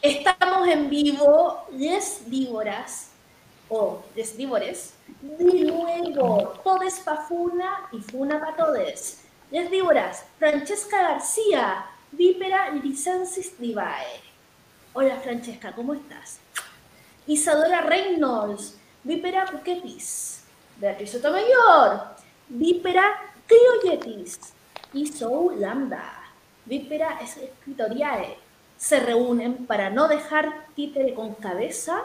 Estamos en vivo, Les Dívoras, o Les Dívores, de nuevo, todes pa' Funa y Funa pa' todes. Les Dívoras, Francesca García, Vípera Licensis Divae. Hola Francesca, ¿cómo estás? Isadora Reynolds, Vípera Cuquetis. Beatriz Sotomayor, Vípera Crioyetis. Y Soul Lambda, Vípera Escritoriae se reúnen para no dejar títere con cabeza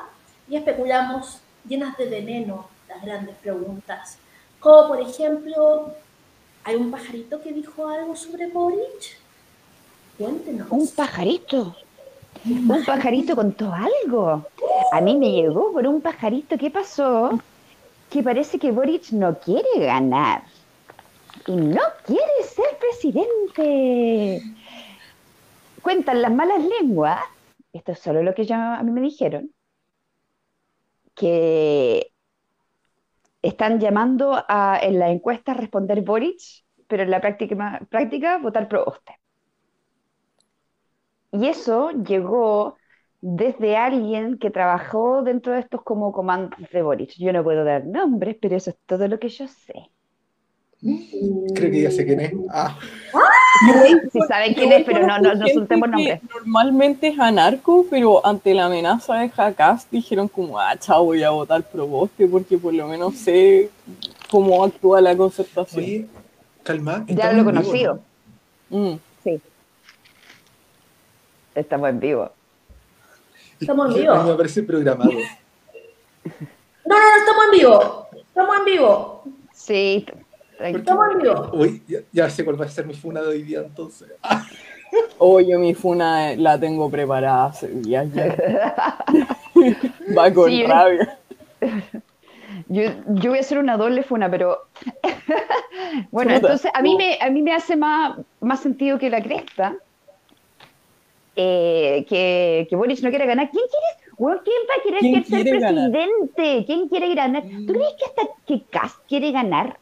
y especulamos llenas de veneno las grandes preguntas. Como por ejemplo, ¿hay un pajarito que dijo algo sobre Boric? Cuéntenos. Un pajarito. Un pajarito contó algo. A mí me llegó por un pajarito. ¿Qué pasó? Que parece que Boric no quiere ganar. Y no quiere ser presidente cuentan las malas lenguas, esto es solo lo que a mí me dijeron, que están llamando a, en la encuesta a responder Boric, pero en la práctica, práctica votar pro Y eso llegó desde alguien que trabajó dentro de estos como comandos de Boric. Yo no puedo dar nombres, pero eso es todo lo que yo sé. Creo que ya sé quién es. Ah. Sí, saben quién es, pero no, no, no soltemos nombres. Normalmente es anarco, pero ante la amenaza de Jacas dijeron como, ah, chao, voy a votar pro bosque porque por lo menos sé cómo actúa la concertación. Sí, calma. Ya lo he conocido. Mm. Sí. Estamos en vivo. Estamos en vivo. Me parece programado. No, no, no, estamos en vivo. Estamos en vivo. Sí, Uy, ya, sé cuál va a ser mi funa de hoy día entonces. Oye, mi funa la tengo preparada hace días ya. va con rabia. Yo, yo, voy a hacer una doble funa, pero bueno, entonces a mí me, a mí me hace más, más sentido que la cresta. Eh, que, que Boris no quiere ganar. ¿Quién quiere? ¿Quién va a querer ser presidente? ¿Quién quiere ganar? ¿Tú crees que hasta que Kass quiere ganar?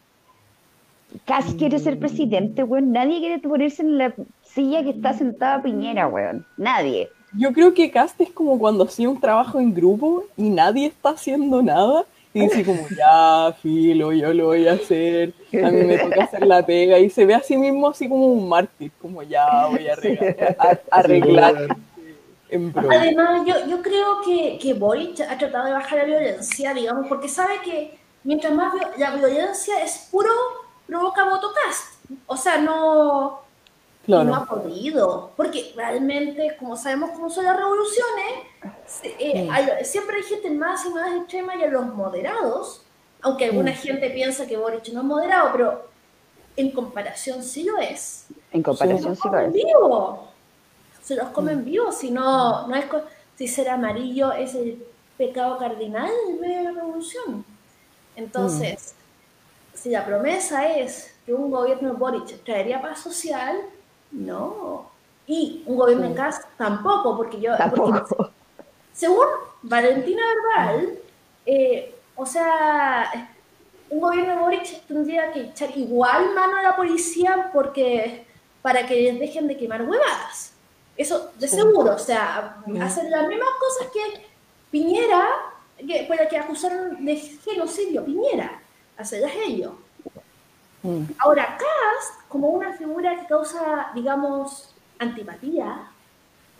Casi quiere ser presidente, weón. Nadie quiere ponerse en la silla que está sentada Piñera, weón. Nadie. Yo creo que Cast es como cuando hacía un trabajo en grupo y nadie está haciendo nada. Y dice como, ya, filo, yo lo voy a hacer, a mí me toca hacer la pega. Y se ve a sí mismo así como un mártir, como ya voy a arreglar. Además, yo, yo creo que, que Boric ha tratado de bajar la violencia, digamos, porque sabe que mientras más la violencia es puro provoca voto cast. O sea, no, no ha podido. Porque realmente, como sabemos cómo son las revoluciones, eh, siempre hay gente más y más extrema y a los moderados, aunque alguna gente piensa que Boric no es moderado, pero en comparación sí lo es. En comparación sí lo es. Vivo. Se los comen mm. vivos, si no, no es si ser amarillo es el pecado cardinal de la revolución. Entonces, si la promesa es que un gobierno Boric traería paz social, no. Y un gobierno en casa tampoco, porque yo... según Valentina Verbal, eh, o sea, un gobierno de Boric tendría que echar igual mano a la policía porque para que les dejen de quemar huevadas. Eso de seguro, o sea, hacer las mismas cosas que Piñera, que, para que acusaron de genocidio Piñera hacerlas ellos. Mm. Ahora, Cast, como una figura que causa, digamos, antipatía,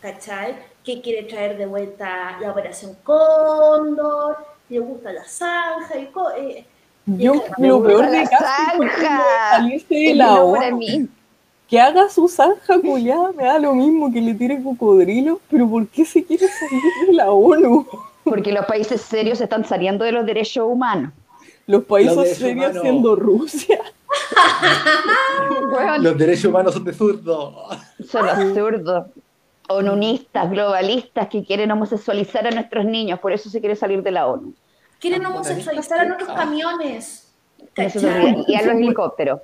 ¿cachai? Que quiere traer de vuelta la Operación Cóndor, le gusta la zanja y... Eh, Yo, lo peor de Cast de la Que haga su zanja culiada me da lo mismo que le tire cocodrilo, pero ¿por qué se quiere salir de la ONU? Porque los países serios están saliendo de los derechos humanos los países serios siendo Rusia. Los derechos humanos son de zurdos. Son los zurdos. Onunistas, globalistas que quieren homosexualizar a nuestros niños, por eso se quiere salir de la ONU. Quieren homosexualizar a nuestros camiones. Y a los helicópteros.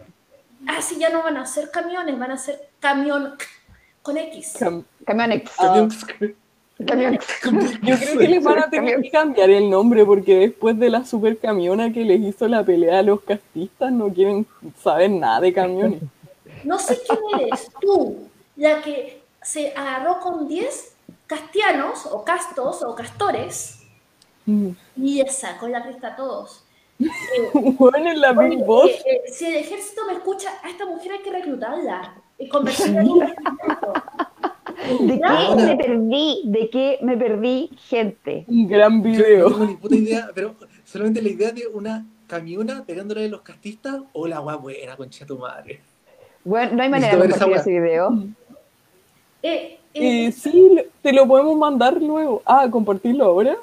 Ah, sí, ya no van a ser camiones, van a ser camión con X. Yo creo que les van a tener que cambiar el nombre porque después de la super camiona que les hizo la pelea a los castistas no quieren saber nada de camiones. No sé quién eres tú, la que se agarró con 10 castianos o castos o castores Mm. y les sacó la cresta a todos. Bueno, en la Big Oye, Boss. eh, eh, si el ejército me escucha, a esta mujer hay que reclutarla y convertirla en un ejército. ¿De qué me perdí? ¿De qué me perdí, gente? Un gran Yo no video. tengo ni puta idea, pero solamente la idea de una camiona pegándole a los castistas o la guapa buena, concha tu madre. Bueno, no hay manera de compartir ese video. Eh, eh, Eh, sí, te lo podemos mandar luego. Ah, compartirlo ahora.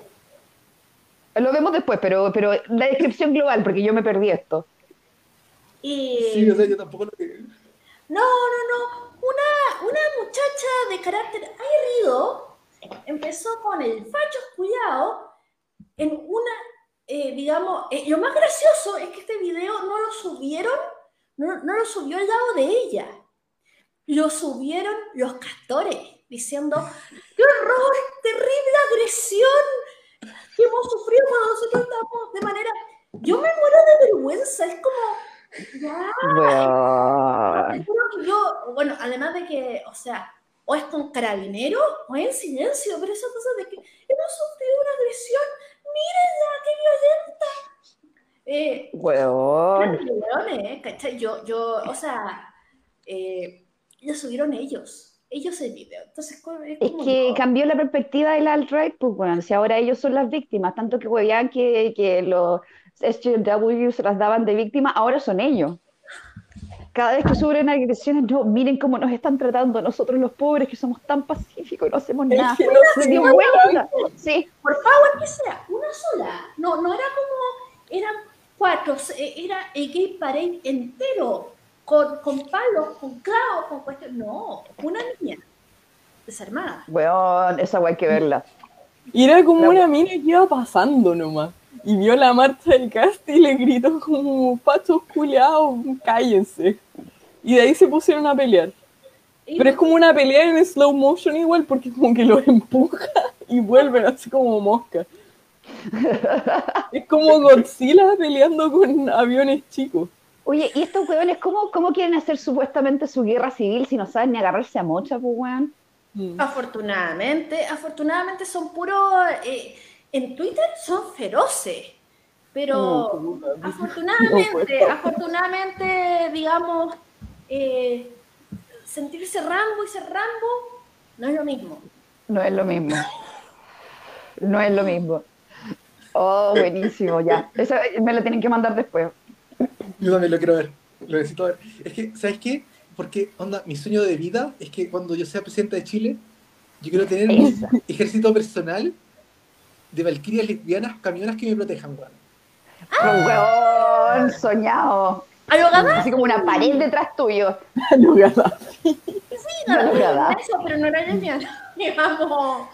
Lo vemos después, pero, pero la descripción global, porque yo me perdí esto. eh, Sí, o sea, yo tampoco lo. No, no, no. Una, una muchacha de carácter aguerrido empezó con el facho cuidado en una, eh, digamos, eh, lo más gracioso es que este video no lo subieron, no, no lo subió al lado de ella. Lo subieron los castores diciendo, ¡qué horror! ¡Terrible agresión! que hemos sufrido cuando nosotros estamos de manera... Yo me muero de vergüenza, es como... ya, que yo, bueno, además de que, o sea, o es con carabinero o es en silencio, pero esa cosa de que hemos sufrido una agresión, mírenla, qué violenta. Eh, Weón. ¿eh? ¿cachai? Yo, yo, o sea, eh, lo subieron ellos, ellos el video. Entonces, es que no. cambió la perspectiva del alt-right, pues bueno, si ahora ellos son las víctimas, tanto que huevían que, que los SJW se las daban de víctimas, ahora son ellos. Cada vez que sufren agresiones, no, miren cómo nos están tratando nosotros los pobres, que somos tan pacíficos, no hacemos nada. Se vuelta. Sí, por power que sea, una sola. No, no era como, eran cuatro, era el gay parade entero, con, con palos, con clavos, con cuestiones. No, una niña desarmada. weón, esa weá hay que verla. Y era como una mina que iba pasando nomás. Y vio la marcha del cast y le gritó como, pachos culiados, cállense. Y de ahí se pusieron a pelear. Pero es como una pelea en slow motion igual, porque como que los empuja y vuelven así como mosca. Es como Godzilla peleando con aviones chicos. Oye, ¿y estos weones cómo, cómo quieren hacer supuestamente su guerra civil si no saben ni agarrarse a mocha, pues weón? Mm. Afortunadamente, afortunadamente son puros, eh, en Twitter son feroces, pero afortunadamente, pues. afortunadamente, digamos, eh, sentirse Rambo y ser Rambo no es lo mismo. No es lo mismo. No es lo mismo. Oh, buenísimo, ya. Eso me lo tienen que mandar después. Yo también lo quiero ver, lo necesito ver. Es que, ¿sabes qué? Porque, onda, mi sueño de vida es que cuando yo sea presidente de Chile, yo quiero tener un Esa. ejército personal de valquirias lesbianas, camionas que me protejan, weón. Weón, soñado. A lo Gaddafi, Así como una pared detrás tuyo. Lo Gaddafi. no, eso, pero no era lesbiana, digamos.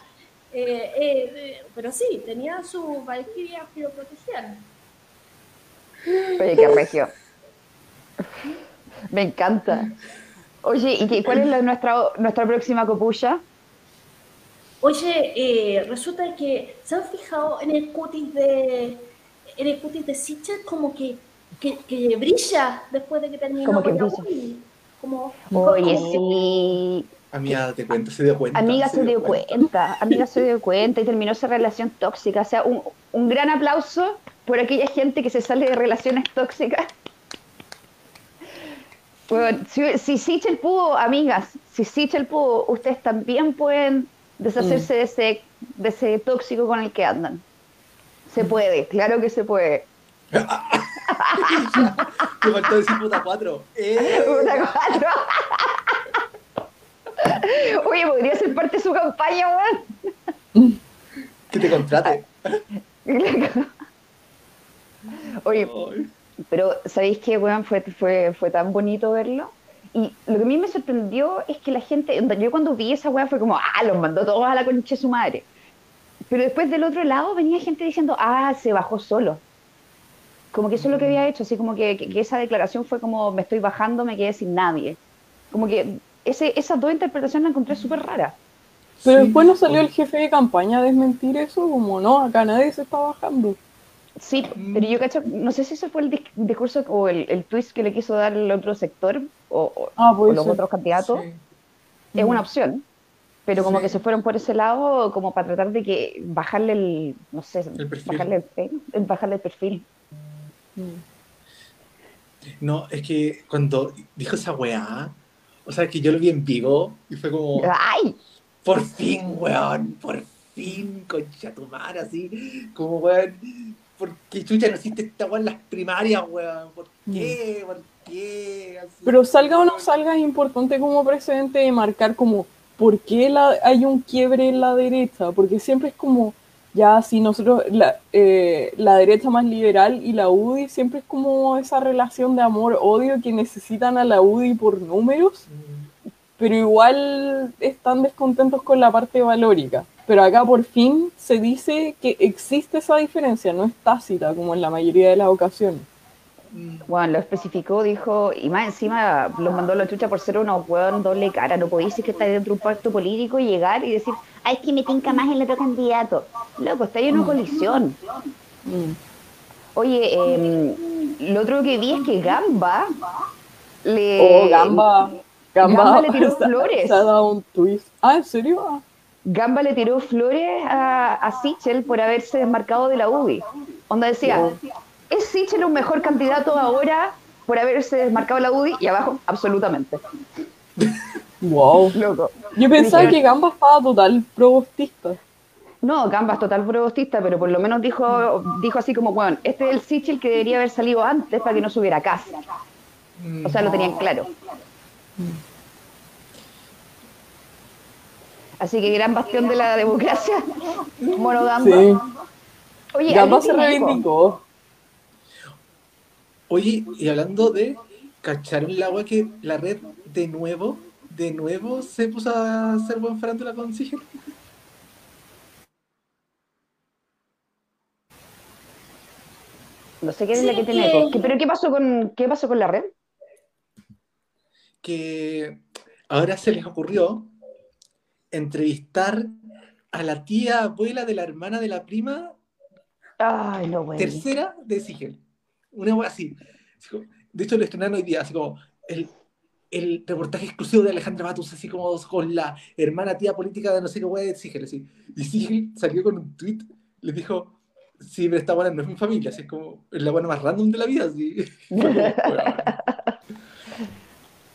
Eh, eh, eh, pero sí, tenía sus valquirias que lo protegían. Oye, qué regio. Me encanta. Oye, ¿y qué- cuál es la- nuestra, nuestra próxima copulla? Oye, eh, resulta que se han fijado en el cutis de en el cutis de Sichel como que, que, que brilla después de que terminó Como que brilla. Como, Oye, como- sí. Amiga, te cuento, se dio cuenta. Amiga se dio cuenta, amiga se dio cuenta y terminó esa relación tóxica. O sea, un, un gran aplauso por aquella gente que se sale de relaciones tóxicas. Bueno, si, si Sichel pudo, amigas, si Sichel pudo, ustedes también pueden deshacerse de, ese, de ese tóxico con el que andan. Se puede, claro que se puede. Me faltó decir puta cuatro. ¡Eh! Una cuatro. Oye, podría ser parte de su campaña, weón. Que te contrate. Oye. Pero, ¿sabéis qué, weón? Fue, fue, fue tan bonito verlo. Y lo que a mí me sorprendió es que la gente, yo cuando vi esa weá fue como, ah, los mandó todos a la concha de su madre. Pero después del otro lado venía gente diciendo, ah, se bajó solo. Como que eso es lo que había hecho, así como que, que- que esa declaración fue como, me estoy bajando, me quedé sin nadie. Como que ese, esas dos interpretaciones las encontré súper raras. Pero Sí. después no salió el jefe de campaña a desmentir eso, como no, acá nadie se está bajando. Sí, pero yo cacho, no sé si ese fue el dis- discurso o el, el twist que le quiso dar el otro sector o, o- Ah, o los otros candidatos. Sí. es una opción, pero como Sí. que se fueron por ese lado como para tratar de que bajarle el, no sé, El perfil. bajarle el, bajarle el perfil. No, es que cuando dijo esa weá, o sea, que yo lo vi en vivo y fue como, ¡Ay! por fin, weón, por fin, concha tu madre, así, como weón, ¿por qué chucha no hiciste esta weá en las primarias, weón? ¿Por qué? ¿Por qué? Así, Pero salga o no salga, es importante como precedente de marcar como por qué la- hay un quiebre en la derecha, porque siempre es como, ya si nosotros, la, eh, la derecha más liberal y la UDI, siempre es como esa relación de amor-odio que necesitan a la UDI por números, pero igual están descontentos con la parte valórica. Pero acá por fin se dice que existe esa diferencia, no es tácita como en la mayoría de las ocasiones. Bueno, lo especificó, dijo, y más encima los mandó a la chucha por ser unos hueón doble cara. No podéis decir que estáis dentro de un pacto político y llegar y decir, ay, es que me tinca más el otro candidato. Loco, está en una colisión. Mm. Oye, em, lo otro que vi es que Gamba le. Oh, Gamba. Gamba, Gamba le tiró se- flores. Se ha dado un twist. Ah, ¿en serio? Gamba le tiró flores a, a Sichel por haberse desmarcado de la UDI. Onda decía, ¿es Sichel un mejor candidato ahora por haberse desmarcado de la UDI? Y abajo, absolutamente. Wow. Loco. Yo pensaba que Gamba estaba total probostista. No, Gamba es total probostista, pero por lo menos dijo, dijo así como, bueno, este es el Sichel que debería haber salido antes para que no subiera a casa. mm, O sea, lo tenían claro. Así que gran bastión de la democracia, Mono Gamba. Sí. Oye, Gamba ¿alguien se eco? Oye, y hablando de, ¿cacharon el agua que la red de nuevo, de nuevo se puso a hacer buen farándula con Sigel? No sé qué es la que tiene Sí. eco. ¿Qué- ¿Pero qué pasó con qué pasó con la red? que ahora se les ocurrió entrevistar a la tía abuela de la hermana de la prima Ay, no, güey. tercera de Sigel. Una wea así. Así como- De hecho, lo estrenaron hoy día, así como el, el reportaje exclusivo de Alejandra Matus, así como con la hermana tía política de no sé qué wea de Sigel, así. Y Sigel salió con un tweet, le dijo, sí, pero esta buena no es mi familia, así es como es la buena más random de la vida, así.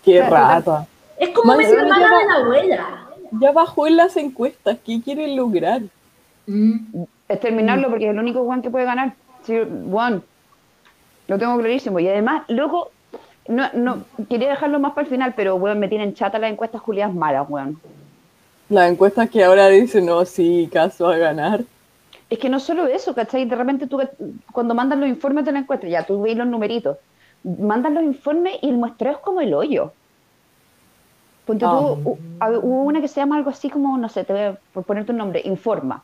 Qué rata. Es como Más mi encima hermana de la abuela. Ya bajó en las encuestas. ¿Qué quieren lograr? Mm, Es terminarlo porque es el único Juan que puede ganar. Sí, Juan. Lo tengo clarísimo. Y además, loco, no, no, quería dejarlo más para el final, pero weón, me tienen chata las encuestas Julián malas, weón. Las encuestas que ahora dicen, no, sí, caso a ganar. Es que no solo eso, ¿cachai? De repente tú, cuando mandan los informes de la encuesta, ya tú veis los numeritos, mandan los informes y el muestreo es como el hoyo. Ponte tú, Ah. hubo una que se llama algo así como, no sé, te voy a, por ponerte un nombre, Informa.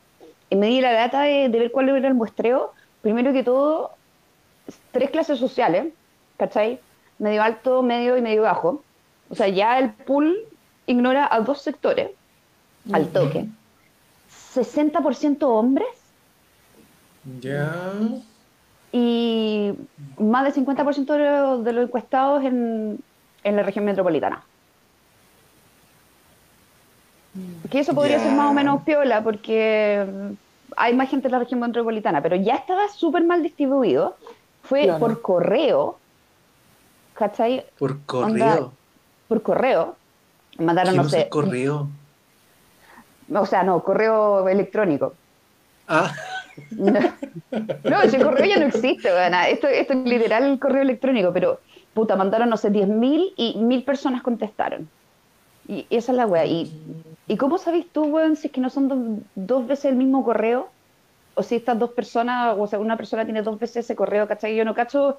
Y me di la data de, de ver cuál era el muestreo. Primero que todo, tres clases sociales, ¿cachai? Medio alto, medio y medio bajo. O sea, ya el pool ignora a dos sectores al toque. 60% hombres Ya. y más del 50% de los, de los encuestados en, en la región metropolitana. Que eso podría ser más o menos piola porque hay más gente en la región metropolitana, pero ya estaba súper mal distribuido. Fue Claro. por correo, ¿cachai? Por correo. Onda, Por correo. Mandaron, ¿Quién no usa el sé, correo? o sea, no, correo electrónico. Ah, No, ese correo ya no existe, weona. Esto, esto es literal el correo electrónico, pero puta, mandaron, no sé, 10.000 y mil personas contestaron. Y esa es la wea. ¿Y, ¿y cómo sabes tú, weón, si es que no son dos veces el mismo correo? O si estas dos personas, o sea, una persona tiene dos veces ese correo, ¿cachai? Yo no cacho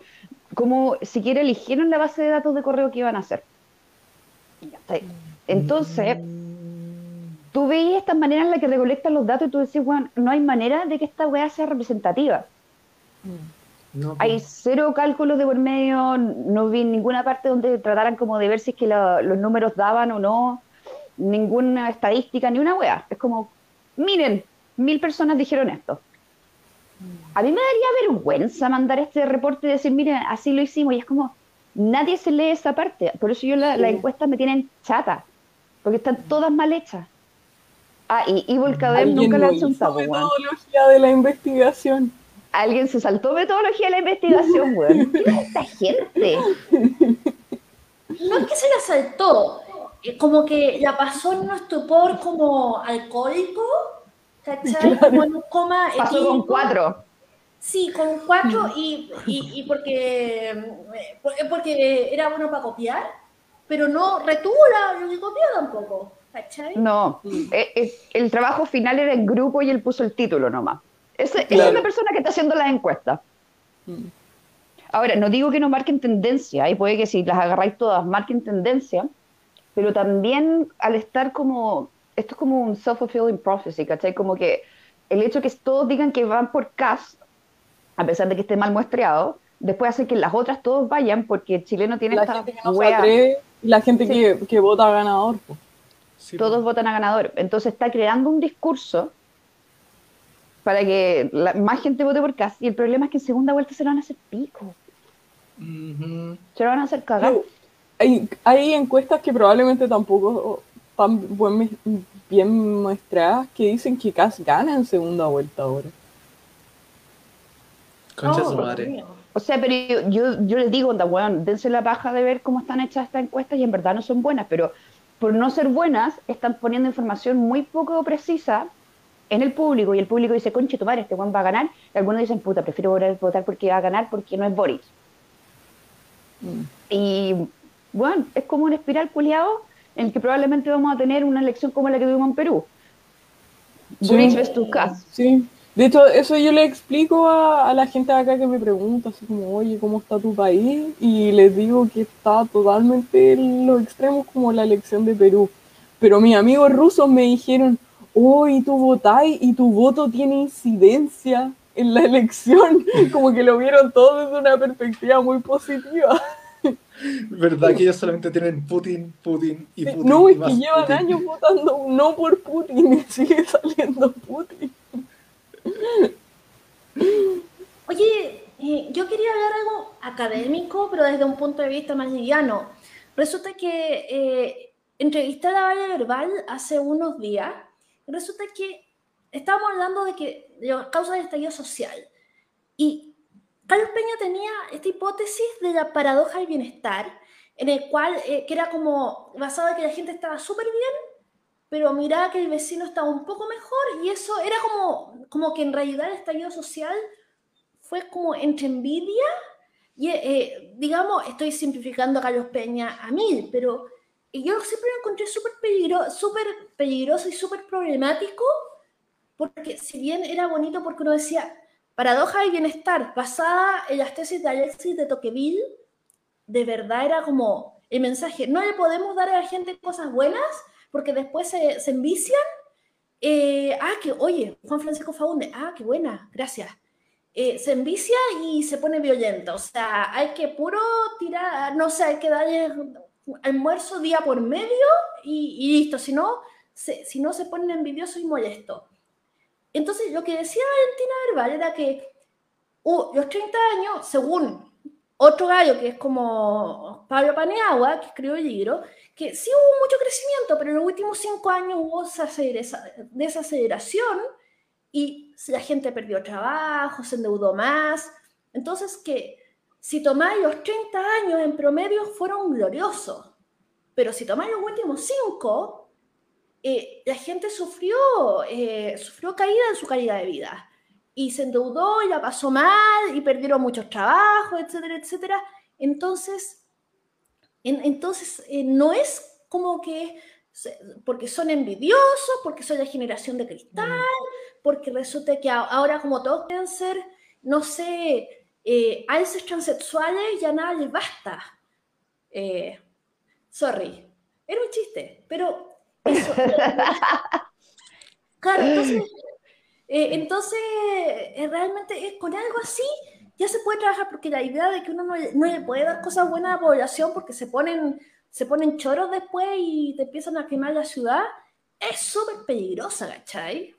cómo siquiera eligieron la base de datos de correo que iban a hacer. Está. Entonces, tú veis estas maneras en las que recolectan los datos y tú decís, weón, no hay manera de que esta weá sea representativa. no. Hay pues. cero cálculos de por medio, no vi ninguna parte donde trataran como de ver si es que la- los números daban o no, ninguna estadística, ni una wea. Es como, miren, mil personas dijeron esto. A mí me daría vergüenza mandar este reporte y decir, miren, así lo hicimos, y es como, nadie se lee esa parte. Por eso yo la- las encuestas me tienen chata, porque están todas mal hechas. Ah, y Evil Cadem Alguien nunca le no ha hecho un weón. metodología de la investigación. Alguien se saltó metodología de la investigación, weón. ¿Qué es esta gente? No es que se la saltó, como que la pasó en un estupor como alcohólico, ¿cachai? Como en un coma Pasó con cuatro. Sí, con cuatro y, y, y porque, eh, por- porque era bueno para copiar, pero no retuvo la- lo que copió tampoco, ¿cachai? No, eh, eh, el trabajo final era en grupo y él puso el título nomás. Esa Claro. es la persona que está haciendo las encuestas. Mm. Ahora, no digo que no marquen tendencia, y puede que si las agarráis todas marquen tendencia, pero también al estar como, esto es como un self-fulfilling prophecy, ¿cachai? Como que el hecho que todos digan que van por cast, a pesar de que esté mal muestreado, después hace que las otras todos vayan porque el chileno tiene La esta gente que no se atreve la gente Sí. que, que vota ganador. po. Sí, todos votan a ganador. Entonces está creando un discurso para que la- más gente vote por Cast. Y el problema es que en segunda vuelta se lo van a hacer pico. Se lo van a hacer cagar. Pero Hay, hay encuestas que probablemente tampoco buen- bien muestradas que dicen que Cass gana en segunda vuelta ahora. Concha Oh, su madre. O sea, pero yo, yo, yo les digo, onda, weón, dense la paja de ver cómo están hechas estas encuestas y en verdad no son buenas, pero por no ser buenas, están poniendo información muy poco precisa en el público y el público dice, conche, tu madre, este weón va a ganar. Y algunos dicen, puta, prefiero votar- votar porque va a ganar porque no es Boris. Mm. Y bueno, es como un espiral culiado en el que probablemente vamos a tener una elección como la que tuvimos en Perú. Sí. Boric versus Kass. Sí. De hecho, eso yo le explico a, a la gente de acá que me pregunta, así como, oye, ¿cómo está tu país? Y les digo que está totalmente en los extremos como la elección de Perú. Pero mis amigos rusos me dijeron, oh, y tú votáis y tu voto tiene incidencia en la elección. Como que lo vieron todo desde una perspectiva muy positiva. ¿Verdad que ellos solamente tienen Putin, Putin y Putin? No, y es que llevan Putin? años votando no por Putin y sigue saliendo Putin. Oye, eh, yo quería hablar algo académico, pero desde un punto de vista más liviano. Resulta que eh, entrevisté a la Valla Verbal hace unos días. y Resulta que estábamos hablando de que de las causas del estallido social. Y Carlos Peña tenía esta hipótesis de la paradoja del bienestar, en el cual, eh, que era como basado en que la gente estaba súper bien, pero miraba que el vecino estaba un poco mejor, y eso era como, como que en realidad el estallido social fue como entre envidia y, eh, digamos, estoy simplificando a Carlos Peña a mil, pero yo siempre lo encontré súper peligro, súper peligroso y súper problemático, porque si bien era bonito porque uno decía, paradoja del bienestar, basada en las tesis de Alexis de Tocqueville, de verdad era como el mensaje, no le podemos dar a la gente cosas buenas porque después se, se envician. Eh, ah, que, oye, Juan Francisco Faunde, ah, qué buena, gracias eh, se envicia y se pone violento. O sea, hay que puro tirar, no sé, hay que darle almuerzo día por medio y, y listo. Si no, se, si no se ponen envidiosos y molestos. Entonces, lo que decía Valentina Verbal era que uh, los 30 años, según otro gallo que es como Pablo Paneagua, que escribió el libro, que sí hubo mucho crecimiento, pero en los últimos cinco años hubo esa desaceleración y la gente perdió trabajo, se endeudó más. Entonces, que si tomáis los 30 años en promedio fueron gloriosos, pero si tomáis los últimos 5, eh, la gente sufrió, eh, sufrió caída en su calidad de vida y se endeudó y la pasó mal y perdieron muchos trabajos, etcétera, etcétera. Entonces, en, entonces eh, no es como que porque son envidiosos, porque son la generación de cristal, porque resulta que ahora como todos quieren ser, no sé, eh, alces transexuales, ya nada les basta. Eh, sorry, era un chiste, pero eso. claro, entonces, eh, entonces eh, realmente es con algo así ya se puede trabajar porque la idea de que uno no, no le puede dar cosas buenas a la población porque se ponen, se ponen choros después y te empiezan a quemar la ciudad, es súper peligrosa, ¿cachai?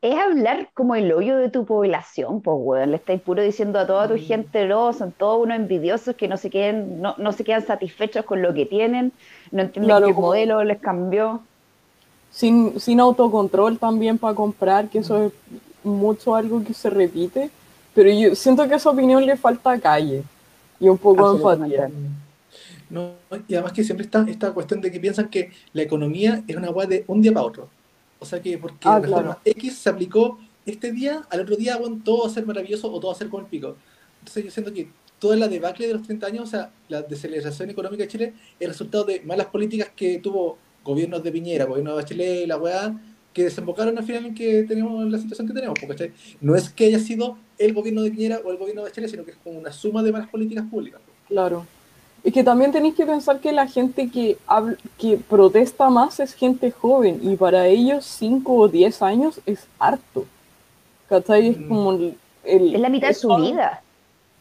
Es hablar como el hoyo de tu población, pues, weón. Le estáis puro diciendo a toda tu gente, no, son todos unos envidiosos que no se queden, no, no se quedan satisfechos con lo que tienen, no entienden Claro, como- modelo les cambió. sin, sin autocontrol también para comprar, que eso es mucho algo que se repite, pero yo siento que a esa opinión le falta calle y un poco de empatía. No, y además que siempre está esta cuestión de que piensan que la economía es una weá de un día para otro. O sea que porque Ah, la reforma X se aplicó este día, al otro día, bueno, todo va a ser maravilloso o todo va a ser con el pico. Entonces yo siento que toda la debacle de los 30 años, o sea, la desaceleración económica de Chile, es el resultado de malas políticas que tuvo gobiernos de Piñera, gobierno de Bachelet, la weá, que desembocaron al final en que tenemos la situación que tenemos. Porque no es que haya sido el gobierno de Piñera o el gobierno de Bachelet, sino que es como una suma de malas políticas públicas. Claro. Es que también tenéis que pensar que la gente que, habl- que protesta más es gente joven y para ellos 5 o 10 años es harto. ¿Cachai? Es Mm. como el, el- Es la mitad de su vida.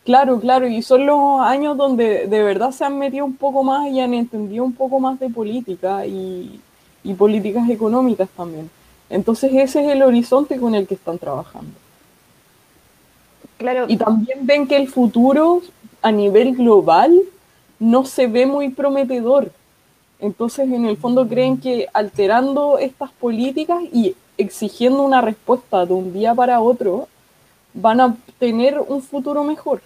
Claro, claro, y son los años donde de verdad se han metido un poco más y han entendido un poco más de política y, y políticas económicas también. Entonces ese es el horizonte con el que están trabajando. Claro, Y también ven que el futuro a nivel global no se ve muy prometedor. Entonces, en el fondo creen que alterando estas políticas y exigiendo una respuesta de un día para otro, van a tener un futuro mejor.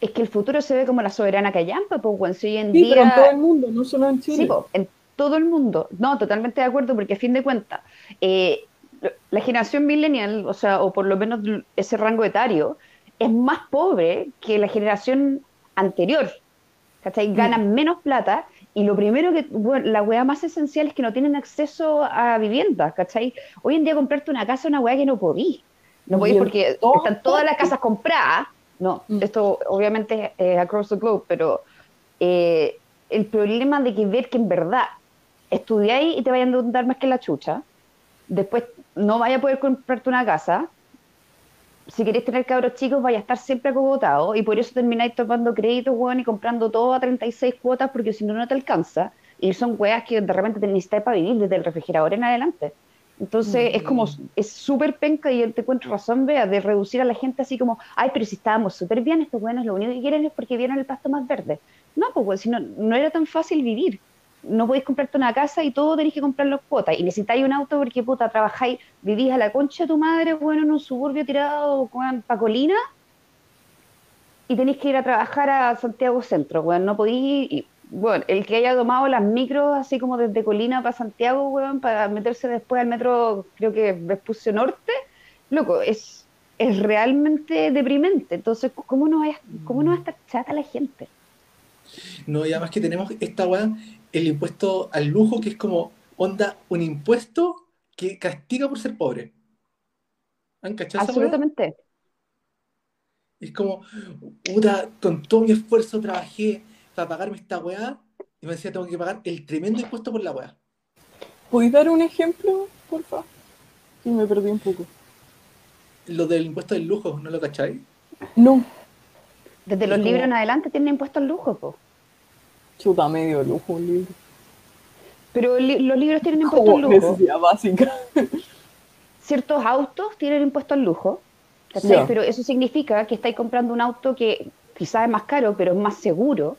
Es que el futuro se ve como la soberana callampa, pues, weón. Si hoy en Sí, día... pero en todo el mundo, no solo en Chile. Sí, en todo el mundo. No, totalmente de acuerdo, porque a fin de cuentas, eh, la generación millennial, o sea, o por lo menos ese rango etario, es más pobre que la generación anterior. ¿Cachai? Ganan menos plata y lo primero que, bueno, la weá más esencial es que no tienen acceso a viviendas, ¿cachai? Hoy en día comprarte una casa es una weá que no podís. No podís porque están todas las casas compradas. No, Mm. esto obviamente es across the globe, pero eh, el problema de que ver que en verdad estudiáis y te vayan a dar más que la chucha, después no vaya a poder comprarte una casa, si queréis tener cabros chicos vaya a estar siempre acogotado y por eso termináis tomando créditos, weón, y comprando todo a 36 cuotas porque si no, no te alcanza. Y son weas que de repente te necesitas para vivir desde el refrigerador en adelante. Entonces es como, es súper penca y te encuentro razón, vea, de reducir a la gente así como, ay, pero si estábamos súper bien, estos buenos lo único que quieren es porque vieron el pasto más verde. No, pues, si no, no era tan fácil vivir. No podéis comprarte una casa y todo tenéis que comprar los cuotas. Y necesitáis un auto porque, puta, trabajáis, vivís a la concha de tu madre, bueno, en un suburbio tirado, weón, pa' colina, y tenéis que ir a trabajar a Santiago Centro, weón, no podéis, y, bueno, el que haya tomado las micros así como desde Colina para Santiago, weón, para meterse después al metro, creo que Vespucio Norte, loco, es, es realmente deprimente. Entonces, ¿cómo no, es, ¿cómo no va a estar chata la gente? No, y además que tenemos esta weá, el impuesto al lujo, que es como, onda, un impuesto que castiga por ser pobre. ¿Han cachado? Absolutamente. Es como, puta, con todo mi esfuerzo trabajé para pagarme esta weá, y me decía, tengo que pagar el tremendo impuesto por la weá. ¿Podéis dar un ejemplo, por favor? Sí, me perdí un poco. Lo del impuesto del lujo, ¿no lo cacháis? No, Desde los libros en adelante tienen impuesto al lujo, po. chuta medio lujo un libro. Pero li- los libros tienen impuesto al lujo. necesidad básica. ciertos autos tienen impuesto al lujo, pero eso significa que estáis comprando un auto que quizás es más caro, pero es más seguro,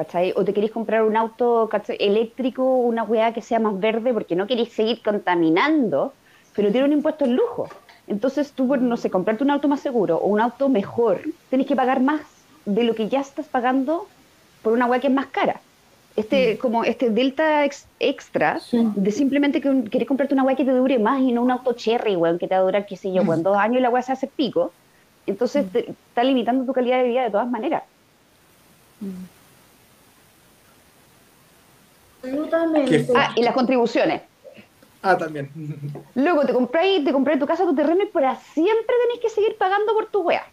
¿cachai? O te queréis comprar un auto ¿cachai? eléctrico, una weá que sea más verde porque no queréis seguir contaminando, pero tiene un impuesto al lujo. Entonces tú, por, no sé, comprarte un auto más seguro o un auto mejor, tenés que pagar más de lo que ya estás pagando por una weá que es más cara. Este, como este delta ex- extra Sí. de simplemente que querés comprarte una weá que te dure más y no un auto cherry, weón, que te va a durar, qué sé yo, weón, dos años y la weá se hace pico. Entonces te, está limitando tu calidad de vida de todas maneras. Absolutamente. Ah, y las contribuciones. Ah, también. Luego te compráis, te compráis tu casa, tu terreno y para siempre tenéis que seguir pagando por tu weá.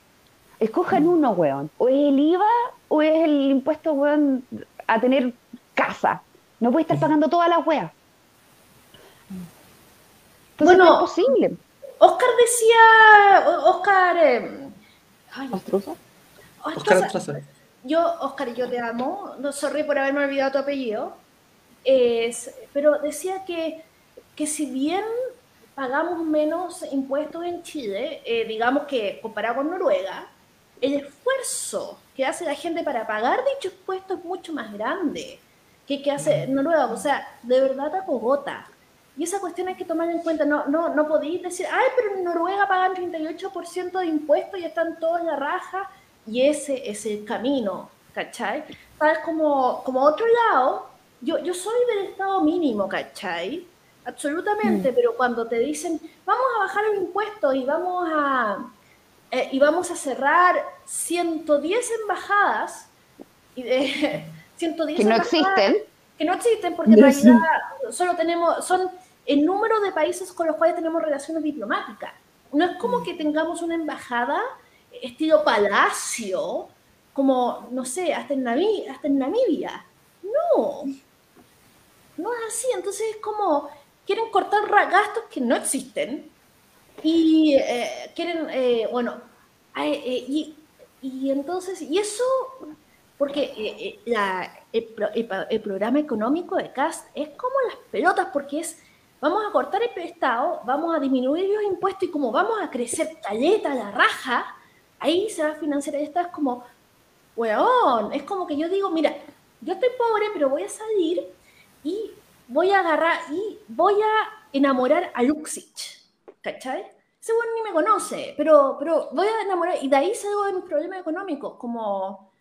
Escojan uno, weón. O es el IVA o es el impuesto, weón, a tener casa. No puedes estar pagando todas las weas. Entonces Bueno, no es posible. Oscar decía, Oscar, eh, ay. Oscar Oscar- yo, Oscar, yo te amo, no sorry por haberme olvidado tu apellido, Es- pero decía que, que si bien pagamos menos impuestos en Chile, eh, digamos que comparado con Noruega, el esfuerzo que hace la gente para pagar dicho impuesto es mucho más grande que que hace Noruega. O sea, de verdad acogota. Y esa cuestión hay que tomar en cuenta. No, no, no podéis decir, ay, pero en Noruega pagan 38% de impuestos y están todos en la raja. Y ese es el camino, ¿cachai? ¿Sabes? Como, como otro lado, yo, yo soy del estado mínimo, ¿cachai? Absolutamente, pero cuando te dicen, vamos a bajar el impuesto y vamos a, eh, y vamos a cerrar 110 embajadas, y de, 110 Que no embajadas existen. que no existen porque en realidad solo tenemos, son el número de países con los cuales tenemos relaciones diplomáticas. No es como que tengamos una embajada estilo palacio, como, no sé, hasta en, hasta en Namibia. No, no es así. Entonces es como, quieren cortar gastos que no existen y eh, quieren, eh, bueno, eh, y, y entonces, y eso, porque eh, el, programa económico de CAST es como las pelotas, porque es, vamos a cortar el prestado, vamos a disminuir los impuestos y como vamos a crecer caleta, la raja, ahí se va a financiar. Esto es como, weón, es como que yo digo, mira, yo estoy pobre, pero voy a salir y voy a agarrar y voy a enamorar a Luxich, ¿cachai? Ese weón ni me conoce, pero, pero voy a enamorar, y de ahí salgo de mis problemas económicos, como...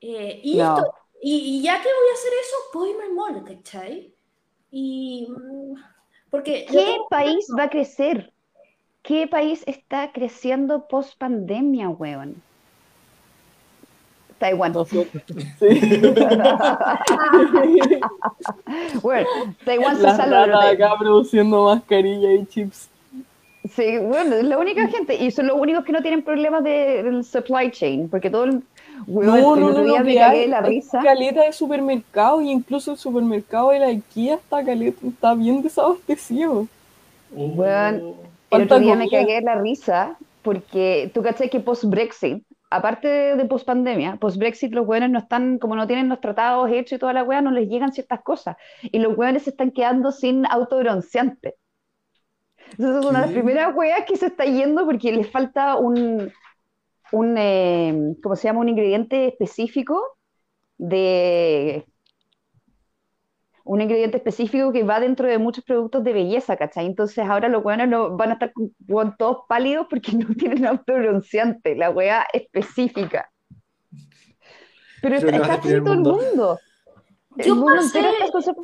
eh, y, No. esto- y, y ya que voy a hacer eso, puedo irme al mall, ¿cachai? Y... mm, Porque... ¿Qué país va a crecer? ¿Qué país está creciendo post pandemia, weón? Taiwán. Sí. Bueno, Taiwán se Las salva. acá produciendo mascarilla y chips. Sí, bueno, es la única gente. Y son los únicos que no tienen problemas de- del supply chain. Porque todo el. Weón, No, no, no, no, me cagué la risa. caleta de supermercado y incluso el supermercado de la IKEA está caleta, está bien desabastecido. Weón, El ¿Cuánta otro día me cagué la risa porque tú cachai que post-Brexit, aparte de, de post-pandemia, post-Brexit los hueones no están, como no tienen los tratados hechos y toda la hueá, no les llegan ciertas cosas. Y los hueones se están quedando sin autobronceante. Entonces es una de las primeras hueas que se está yendo porque les falta un, un eh, ¿cómo se llama? Un ingrediente específico de... Un ingrediente específico que va dentro de muchos productos de belleza, ¿cachai? Entonces ahora los hueones no, van a estar con- con todos pálidos porque no tienen autobronceante, la hueá específica. Pero Creo está, en el todo el mundo. El Yo mundo pasé-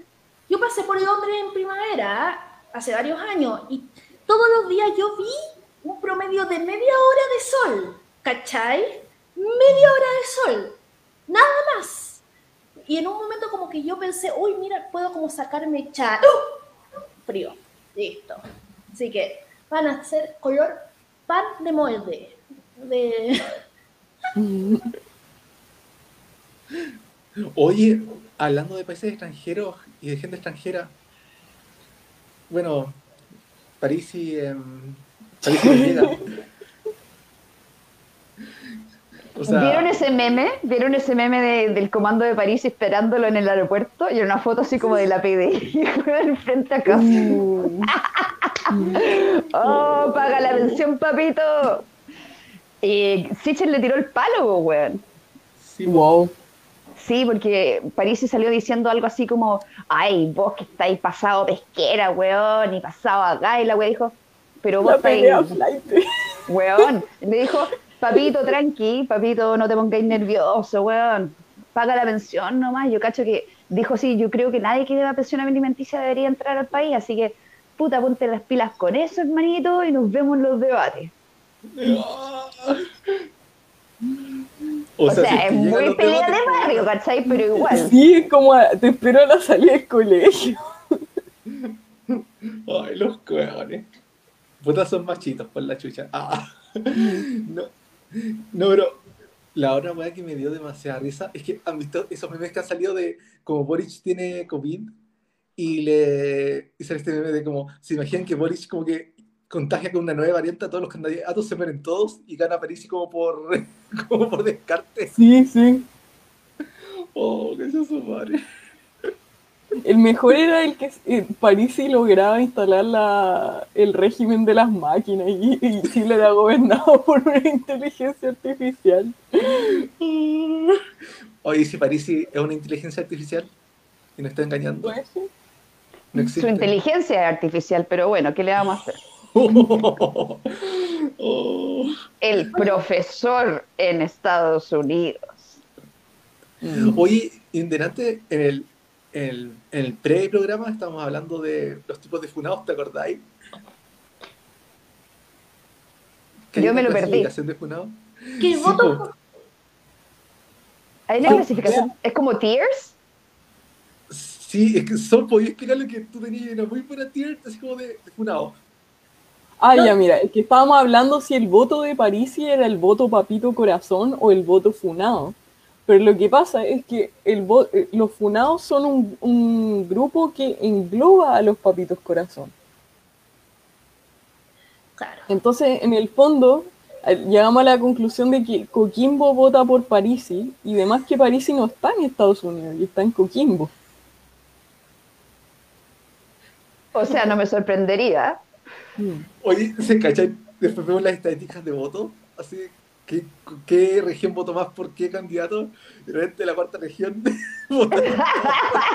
Yo pasé por Londres en primavera hace varios años y todos los días yo vi un promedio de media hora de sol, ¿cachai? Media hora de sol, nada más. Y en un momento como que yo pensé, uy, mira, puedo como sacarme chat. ¡Uh! Frío, listo. Así que van a ser color pan de molde. De... Oye, hablando de países extranjeros y de gente extranjera, bueno, París y em, París y. O sea, ¿Vieron ese meme? ¿Vieron ese meme de- del comando de París esperándolo en el aeropuerto? Y era una foto así como de la PD frente a casa. Uh, ¡Oh, paga la pensión, papito! Y Sichel le tiró el palo, weón. sí, wow. Sí, porque París salió diciendo algo así como, ay, vos que estáis pasado pesquera, weón, y pasado acá, y la weón dijo, pero vos La estáis, weón, le dijo, papito, tranqui, papito, no te pongáis nervioso, weón, paga la pensión nomás, yo cacho que, dijo, sí, yo creo que nadie que deba pensión alimenticia debería entrar al país, así que, puta, ponte las pilas con eso, hermanito, y nos vemos en los debates. O O sea, es que muy pelea de barrio, ¿cachai? Pero igual. Sí, es como a- te espero a la salida del colegio. Ay, los cojones. Putas son machitos por la chucha. Ah. No, no, pero la otra weá que me dio demasiada risa es que han visto esos memes que han salido de como Boric tiene COVID y le hice este meme de como se imaginan que Boric como que contagia con una nueva variante a todos los candidatos, se mueren todos y gana París como por, como por descarte. Sí, sí. Oh, que su madre. El mejor era el que eh, Parisi lograba instalar la, el régimen de las máquinas y, y Chile era gobernado por una inteligencia artificial. Oye, si París es una inteligencia artificial y nos está engañando. Pues, sí. No Su inteligencia es artificial, pero bueno, ¿qué le vamos a hacer? Oh. El profesor en Estados Unidos. Oye, en delante, en el, en el, en el pre-programa estábamos hablando de los tipos de funados, ¿te acordáis? Yo me lo perdí. clasificación de funados. Que el Sí, voto po. ¿Hay una clasificación? ¿Es como tiers? Sí, es que son, podía explicarle que tú tenías una muy buena tier, así como de, de funado. Ah, ya, mira, es que estábamos hablando si el voto de Parisi era el voto papito corazón o el voto funado. Pero lo que pasa es que el eh, los funados son un, un grupo que engloba a los papitos corazón. Claro. Entonces, en el fondo, eh, llegamos a la conclusión de que Coquimbo vota por Parisi y además que Parisi no está en Estados Unidos y está en Coquimbo. O sea, no me sorprendería. Oye, ¿se cachan? Después vemos las estadísticas de voto, así, ¿qué, qué región votó más por qué candidato? Y de repente la cuarta región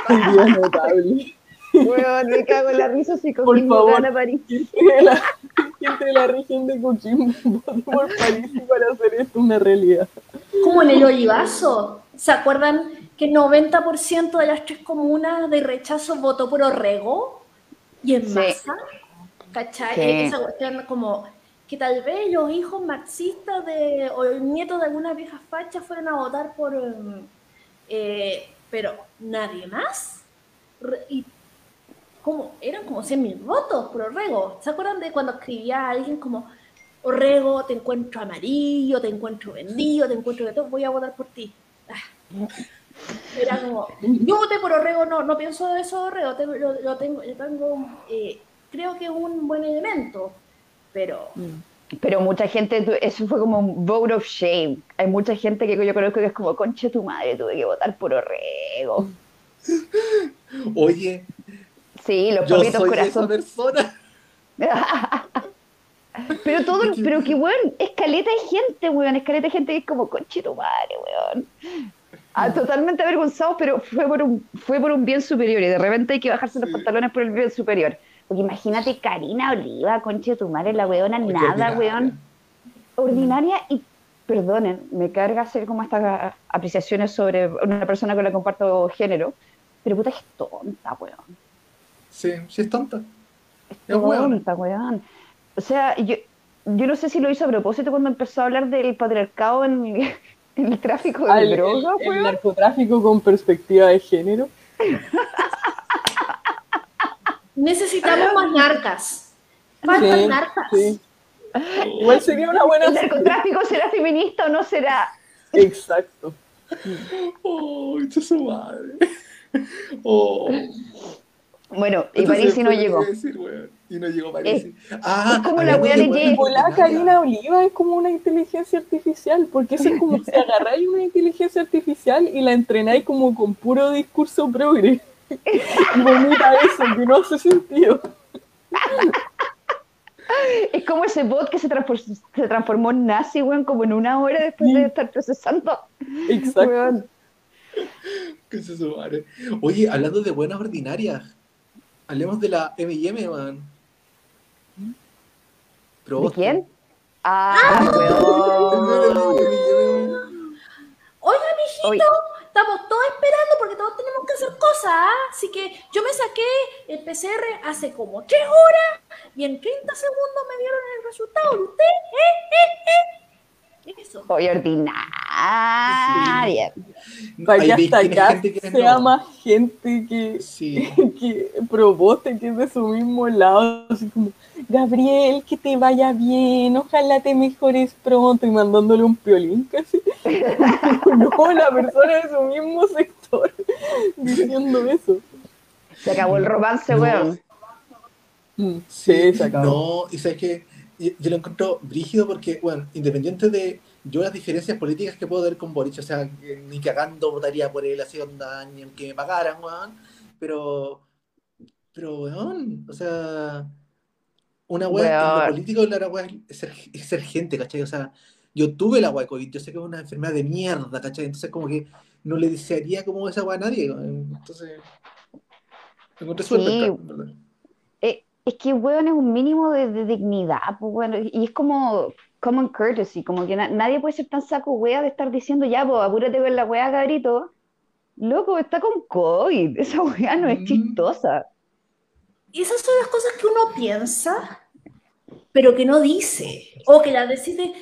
Sería notable. Weón, me cago en la risa si Por Coquimbo favor. gana París. Gente de la, gente de la región de Coquimbo votó por Parisi para hacer esto una realidad. Como en el olivazo. ¿Se acuerdan que 90% de las tres comunas de rechazo votó por Orrego? Y en Sí. masa. ¿Cachai? Sí. Esa cuestión como que tal vez los hijos marxistas de, o los nietos de algunas viejas fachas fueron a votar por... em, eh, pero nadie más. Y como, eran como 100.000 votos por Orrego. ¿Se acuerdan de cuando escribía a alguien como Orrego, te encuentro amarillo, te encuentro vendido, te encuentro de todo, voy a votar por ti? Ah. Era como, yo voté por Orrego, no, no pienso eso de Orrego, te- lo, lo tengo, yo tengo eh, creo que es un buen elemento, pero Pero mucha gente, eso fue como un vote of shame. Hay mucha gente que yo conozco que es como, conche tu madre, tuve que votar por Orrego. Oye, Sí, los yo papitos soy esa corazón. persona. Pero todo, pero que weón, escaleta de gente, weón, escaleta de gente que es como, conche tu madre, weón. Ah, totalmente avergonzados, pero fue por un, fue por un bien superior y de repente hay que bajarse los pantalones por el bien superior. Porque imagínate Karina Oliva, conche tu madre, la weona, Qué nada, ordinaria. weón. Ordinaria y, perdonen, me carga hacer como estas apreciaciones sobre una persona con la que comparto género, pero puta que es tonta, weón. Sí, sí es tonta. Es tonta, weón. O sea, yo, yo no sé si lo hizo a propósito cuando empezó a hablar del patriarcado en, en el tráfico de Ah, el, el- weón. narcotráfico con perspectiva de género. necesitamos más narcas. Faltan Sí, narcas. sí. Igual sería una buena ¿El narcotráfico será feminista o no será? Exacto. Oh, su madre. Oh. Bueno, y París no llegó. decir. Y no llegó París. ah, es como la wea de. Volá ordinarias. Karina Oliva es como una inteligencia artificial, porque eso es como si agarráis una inteligencia artificial y la entrenáis como con puro discurso progre. Y vomita eso, que no hace sentido. Es como ese bot que se, transfor- se transformó en nazi, weón, como en una hora después de estar procesando. Exacto. Weón. Que se su madre. Oye, hablando de buenas ordinarias, hablemos de la M&M, man. ¿De quién? Ah, weón. Oiga, mijito, Oye. Estamos todos esperando porque todos tenemos que hacer cosas, ¿ah? Así que yo me saqué el PCR hace como tres horas y en 30 segundos me dieron el resultado. ¿Y usted? ¿Eh? ¿Eh? ¿Eh? Eso. Oye, ordinaria. Para que Ahí veis hasta acá es sea no. más gente que, Sí. que proboste, que es de su mismo lado, así como, Gabriel, que te vaya bien, ojalá te mejores pronto, y mandándole un piolín casi. no, la persona de su mismo sector diciendo eso. Se acabó el romance, No. weón. Mm, Sí, Sí, se acabó. No, y sabes que yo, yo lo encuentro brígido porque, bueno, independiente de yo las diferencias políticas que puedo tener con Boric, o sea, ni cagando votaría por él así onda, ni aunque me pagaran, weón, pero, pero, weón, o sea, una weá lo político la weá es ser, es ser gente, ¿cachai? O sea, yo tuve la weá de COVID, yo sé que es una enfermedad de mierda, ¿cachai? Entonces como que no le desearía como esa weá a nadie, weón. entonces... Encontré Sí. en verdad. Eh, es que, weón, es un mínimo de, de dignidad, pues, bueno, y es como common courtesy, como que na- nadie puede ser tan saco wea de estar diciendo, ya, pues, apúrate con la wea, cabrito. Loco, está con COVID, esa wea no es Mm. chistosa. Y esas son las cosas que uno piensa, pero que no dice. O que las decide,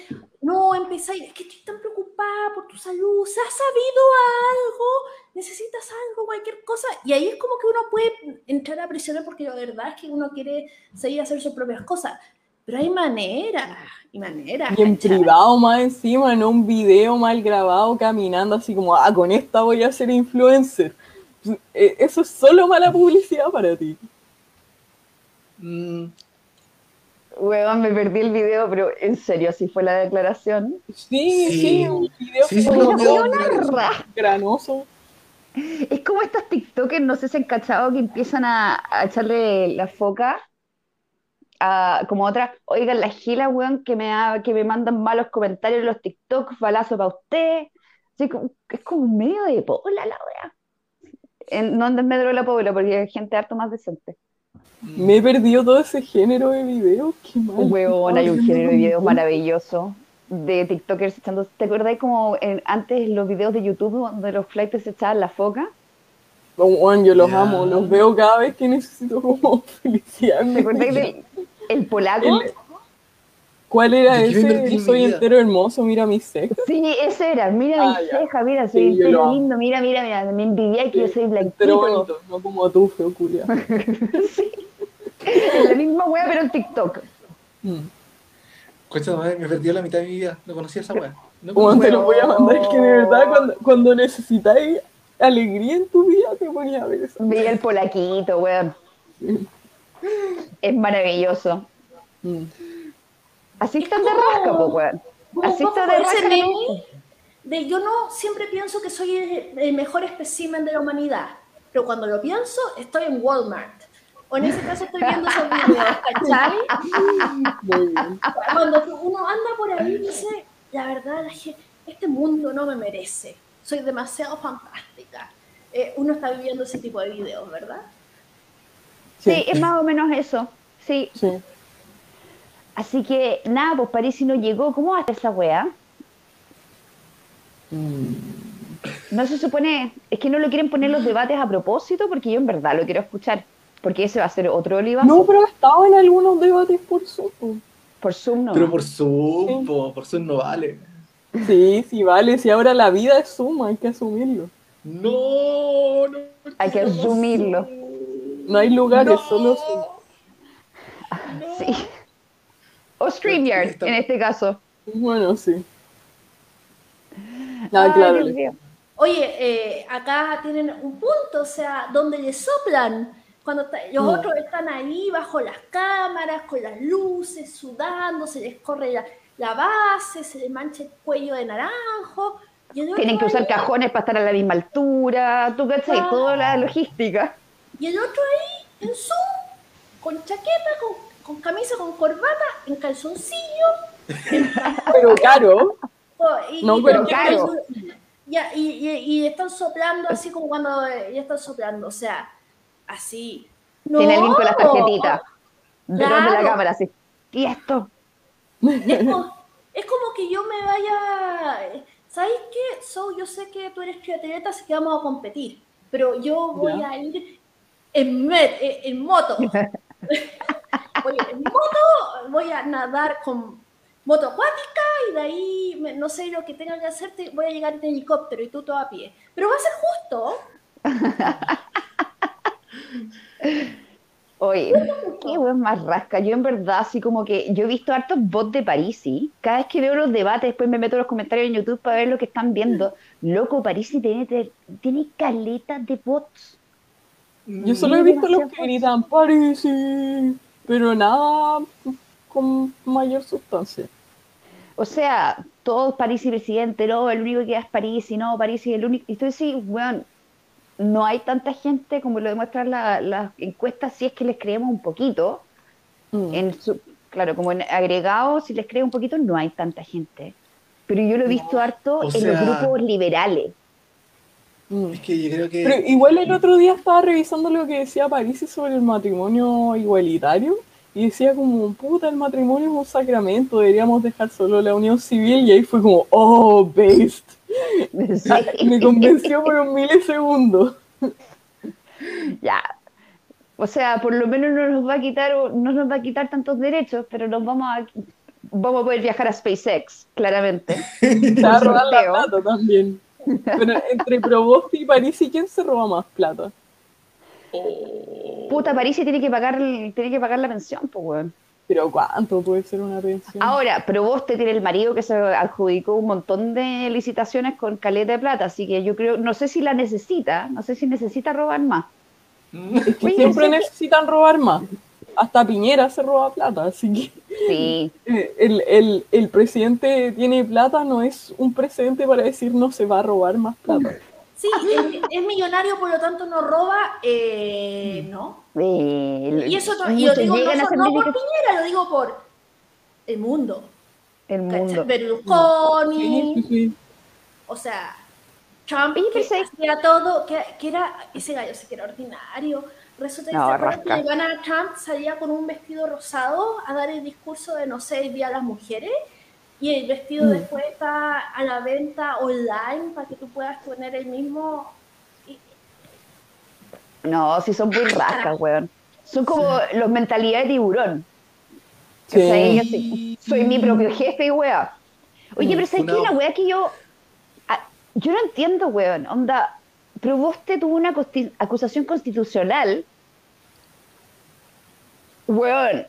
no, empezáis, es que estoy tan preocupada por tu salud, ¿se ha sabido algo? ¿Necesitas algo, cualquier cosa? Y ahí es como que uno puede entrar a presionar porque la verdad es que uno quiere seguir a hacer sus propias cosas. Pero hay maneras y maneras. Y en ¿cachai? privado más encima, en un video mal grabado, caminando así como, ah, con esta voy a ser influencer. Eh, Eso es solo mala publicidad para ti. Mm, Weón, me perdí el video, pero en serio, así fue la declaración. Sí, Sí. sí, un video Sí, que sí, fue. Ra- granoso. Es como estas TikTokers, no sé si han cachado, que empiezan a, a echarle la foca a como otra, oigan, la gila, weón, que me, ha- que me mandan malos comentarios en los TikTok, balazo para usted. Así como- es como medio de pola la wea. En, no en medio de la pola, porque hay gente harto más decente. Me he perdido todo ese género de videos. Qué mal. Weón, hay un género de videos maravilloso de TikTokers echando. ¿Te acordáis como en- antes los videos de YouTube donde los flights se echaban la foca? Yo los amo, los veo cada vez que necesito como felicidad. ¿Te acordáis del el polaco? El- ¿Cuál era ¿De qué me ese? soy mi entero hermoso, mira mis cejas. Sí, ese era. Mira Ah, mi ya. ceja, mira, Sí, soy entero lindo, mira, mira, mira. Me envidia que yo soy Entero blanquito. bonito, no como tú, feo culia. Es la misma wea, pero en TikTok. Mm. Concha madre, me perdió la mitad de mi vida. No conocía esa weá. No te lo voy a mandar, es que de verdad cuando, cuando necesitáis alegría en tu vida te ponía a ver eso. Veía el polaquito, weón. Es maravilloso. Mm. Así están de rasca, pues, weón. Así poco está de ese rasca. meme de yo no siempre pienso que soy el, el mejor espécimen de la humanidad, pero cuando lo pienso estoy en Walmart. O en ese caso estoy viendo esos videos, ¿cachai? Cuando uno anda por ahí y dice, la verdad, la gen- este mundo no me merece, soy demasiado fantástica. Eh, uno está viviendo ese tipo de videos, ¿verdad? Sí, es más o menos eso. Sí. Sí. Así que, nada, pues París no llegó. ¿Cómo va a estar esa wea? Mm. No se supone, es que no lo quieren poner los debates a propósito porque yo en verdad lo quiero escuchar, porque ese va a ser otro olivazo. No, pero estaba en algunos debates por Zoom. Por Zoom no. Pero por Zoom, Sí. po, por Zoom no vale. Sí, sí, vale. Si ahora la vida es Zoom, hay que asumirlo. No, no. Hay que asumirlo. No hay lugares, No. solo Zoom. Sí. O StreamYard, en este caso. Bueno, sí. Ah, Ay, claro. Oye, eh, acá tienen un punto, o sea, donde le soplan. Cuando está- los Mm. otros están ahí bajo las cámaras, con las luces, sudando, se les corre la, la base, se les mancha el cuello de naranjo. El Tienen que usar ahí- cajones para estar a la misma altura. Tú cachai, Ah. toda la logística. Y el otro ahí, en Zoom, con chaqueta, con, con camisa, con corbata, en calzoncillo. Pero claro, oh, y, No, y- pero y- claro. Ya, y, y, y están soplando así como cuando eh, ya están soplando, o sea, así. No, Tiene alguien con las tarjetitas. Detrás de la Claro. cámara, así. ¿Y esto? Es como, es como que yo me vaya. ¿Sabes qué? So, yo sé que tú eres triatleta, así que vamos a competir. Pero yo voy Ya. a ir en, met- en, en moto. voy en moto, voy a nadar con moto acuática y de ahí, no sé lo que tenga que hacer, te- voy a llegar en helicóptero y tú todo a pie. Pero va a ser justo. Oye, qué buen más rasca. Yo en verdad, así como que yo he visto hartos bots de Parisi. Cada vez que veo los debates, después me meto en los comentarios en YouTube para ver lo que están viendo. Loco, Parisi tiene, tiene caletas de bots. yo solo he visto los que gritan Parisi, pero nada con mayor sustancia. O sea, todos Parisi presidente, no, el único que queda es Parisi, no, Parisi el único. Y tú decís, weón, no hay tanta gente como lo demuestran la- las encuestas, si es que les creemos un poquito. Mm. En su, claro, como en agregado, si les creo un poquito, no hay tanta gente. Pero yo lo he visto harto o en sea- los grupos liberales. Mm. Es que yo creo que. Pero igual el otro día estaba revisando lo que decía París sobre el matrimonio igualitario y decía como, puta, el matrimonio es un sacramento, deberíamos dejar solo la unión civil y ahí fue como, oh, based. Me convenció por un milisegundo. Ya. O sea, por lo menos no nos va a quitar, no nos va a quitar tantos derechos, pero nos vamos a vamos a poder viajar a SpaceX, claramente. A robar la plata también. Pero entre Proboste y París, ¿y quién se roba más plata? Puta, París tiene que pagar, tiene que pagar la pensión, pues weón. Pero ¿cuánto puede ser una pensión? Ahora, Proboste tiene el marido que se adjudicó un montón de licitaciones con caleta de plata, así que yo creo, no sé si la necesita, no sé si necesita robar más. Es que Oye, siempre que- necesitan robar más. Hasta Piñera se roba plata, así que Sí, el, el, el presidente tiene plata no es un precedente para decir no se va a robar más plata. Sí, es, es millonario, por lo tanto no roba, eh, no. eh, Y eso no- y lo digo no, no por Piñera, lo digo por el mundo. el mundo. Berlusconi, Sí, sí, sí. o sea, Trump Oye, que hacía todo, que, que era, ese gallo sí que era ordinario. Resulta que No, que Ivana Trump salía con un vestido rosado a dar el discurso de no sé, el día a las mujeres, y el vestido Mm. después está a la venta online para que tú puedas tener el mismo. No, si son muy rascas, weón. Son como los mentalidades de tiburón. Sí. O sea, sí, soy mi propio jefe weá. Oye, pero ¿sabes qué? Funado. La weá que yo. ah, yo no entiendo, weón. Onda, Proboste tuvo una acusación constitucional. Weón,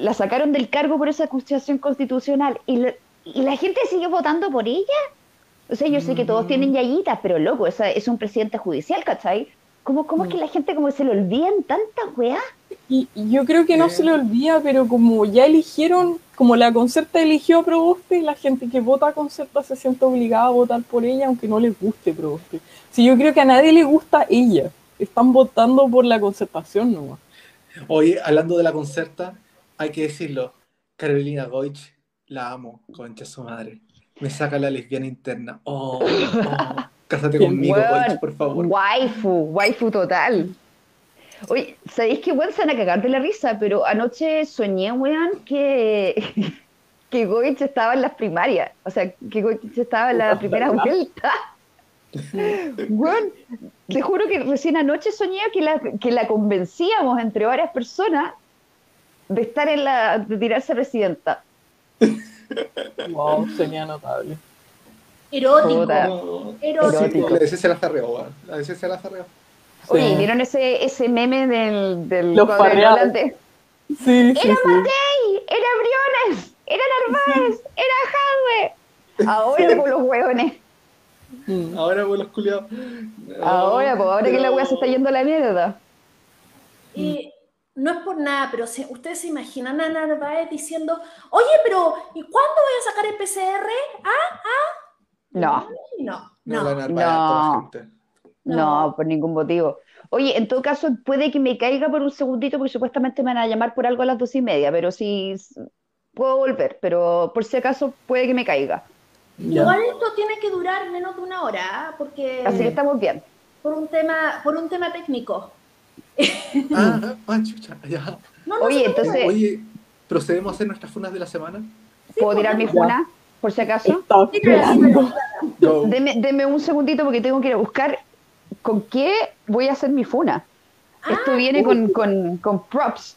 la sacaron del cargo por esa acusación constitucional y, la- y la gente sigue votando por ella. O sea, yo sé que todos tienen yayitas, pero loco, esa es un presidente judicial, ¿cachai? ¿Cómo, cómo es que la gente como que se le olvidan tantas weas? Y, y yo creo que no Eh. se le olvida, pero como ya eligieron, como la Concerta eligió a Proboste, la gente que vota a Concerta se siente obligada a votar por ella, aunque no les guste Proboste. Si yo creo que a nadie le gusta ella, están votando por la concertación nomás. Oye, hablando de la concerta, hay que decirlo. Carolina Goich, la amo, concha su madre. Me saca la lesbiana interna. Oh, oh. Cásate conmigo, Weón, Goich, por favor. Waifu, waifu total. Oye, ¿sabéis que weón se van a cagar de la risa? Pero anoche soñé, weón, que, que Goich estaba en las primarias. O sea, que Goich estaba en la primera vuelta. Weón, te juro que recién anoche soñé que la, que la convencíamos entre varias personas de estar en la, de tirarse presidenta. Wow, sería notable. Erótico. No. Erótico. Sí, a veces se la zarreó. A veces se la zarreó. Oye, Sí. ¿vieron ese, ese meme del, del Los. Nolan? Sí, sí, Era sí. Matei, era Briones, era Narváez, era Jadwe. Ahora por los hueones. Mm. Ahora, pues, los culiados. Ahora, pues ahora que la wea se está yendo a la mierda. Y no es por nada, pero se- ustedes se imaginan a Narváez diciendo, oye, pero ¿y cuándo voy a sacar el PCR? ¿Ah? No, No, No, no. No. no, No. por ningún motivo. Oye, en todo caso, puede que me caiga por un segundito porque supuestamente me van a llamar por algo a las dos y media, pero sí puedo volver, pero por si acaso puede que me caiga. Ya. Igual esto tiene que durar menos de una hora, ¿ah? porque Así que estamos bien. por un tema, por un tema técnico. Ah, ah, ah, chucha, ya. No, no Oye, entonces, Oye, ¿procedemos a hacer nuestras funas de la semana? ¿puedo tirar mi funa? Por si acaso. Deme, deme un segundito porque tengo que ir a buscar con qué voy a hacer mi funa. Esto viene con, con, con props.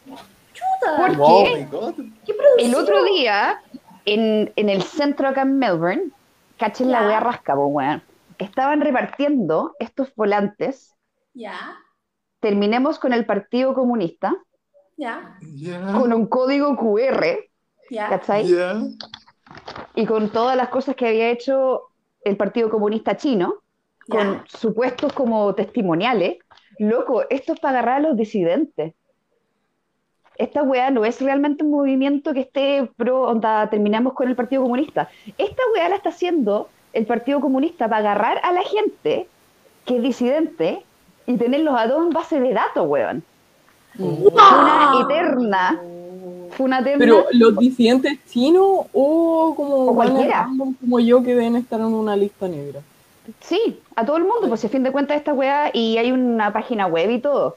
chuta. ¿Por Oh qué? El otro día, en, en el centro acá en Melbourne, cachen la Ya. wea rasca, po, weón. Estaban repartiendo estos volantes. Ya, Terminemos con el Partido Comunista, con un código QR, ya. ¿cachai? Y con todas las cosas que había hecho el Partido Comunista Chino, con supuestos como testimoniales. Loco, esto es para agarrar a los disidentes. Esta weá no es realmente un movimiento que esté pro, onda, terminamos con el Partido Comunista. Esta weá la está haciendo el Partido Comunista para agarrar a la gente que es disidente y tenerlos a todos en base de datos, weón. Fue una eterna. Fue una eterna. Pero los disidentes chinos o como O cualquiera. como yo que deben estar en una lista negra. Sí, a todo el mundo, pues si a fin de cuentas esta weá y hay una página web y todo.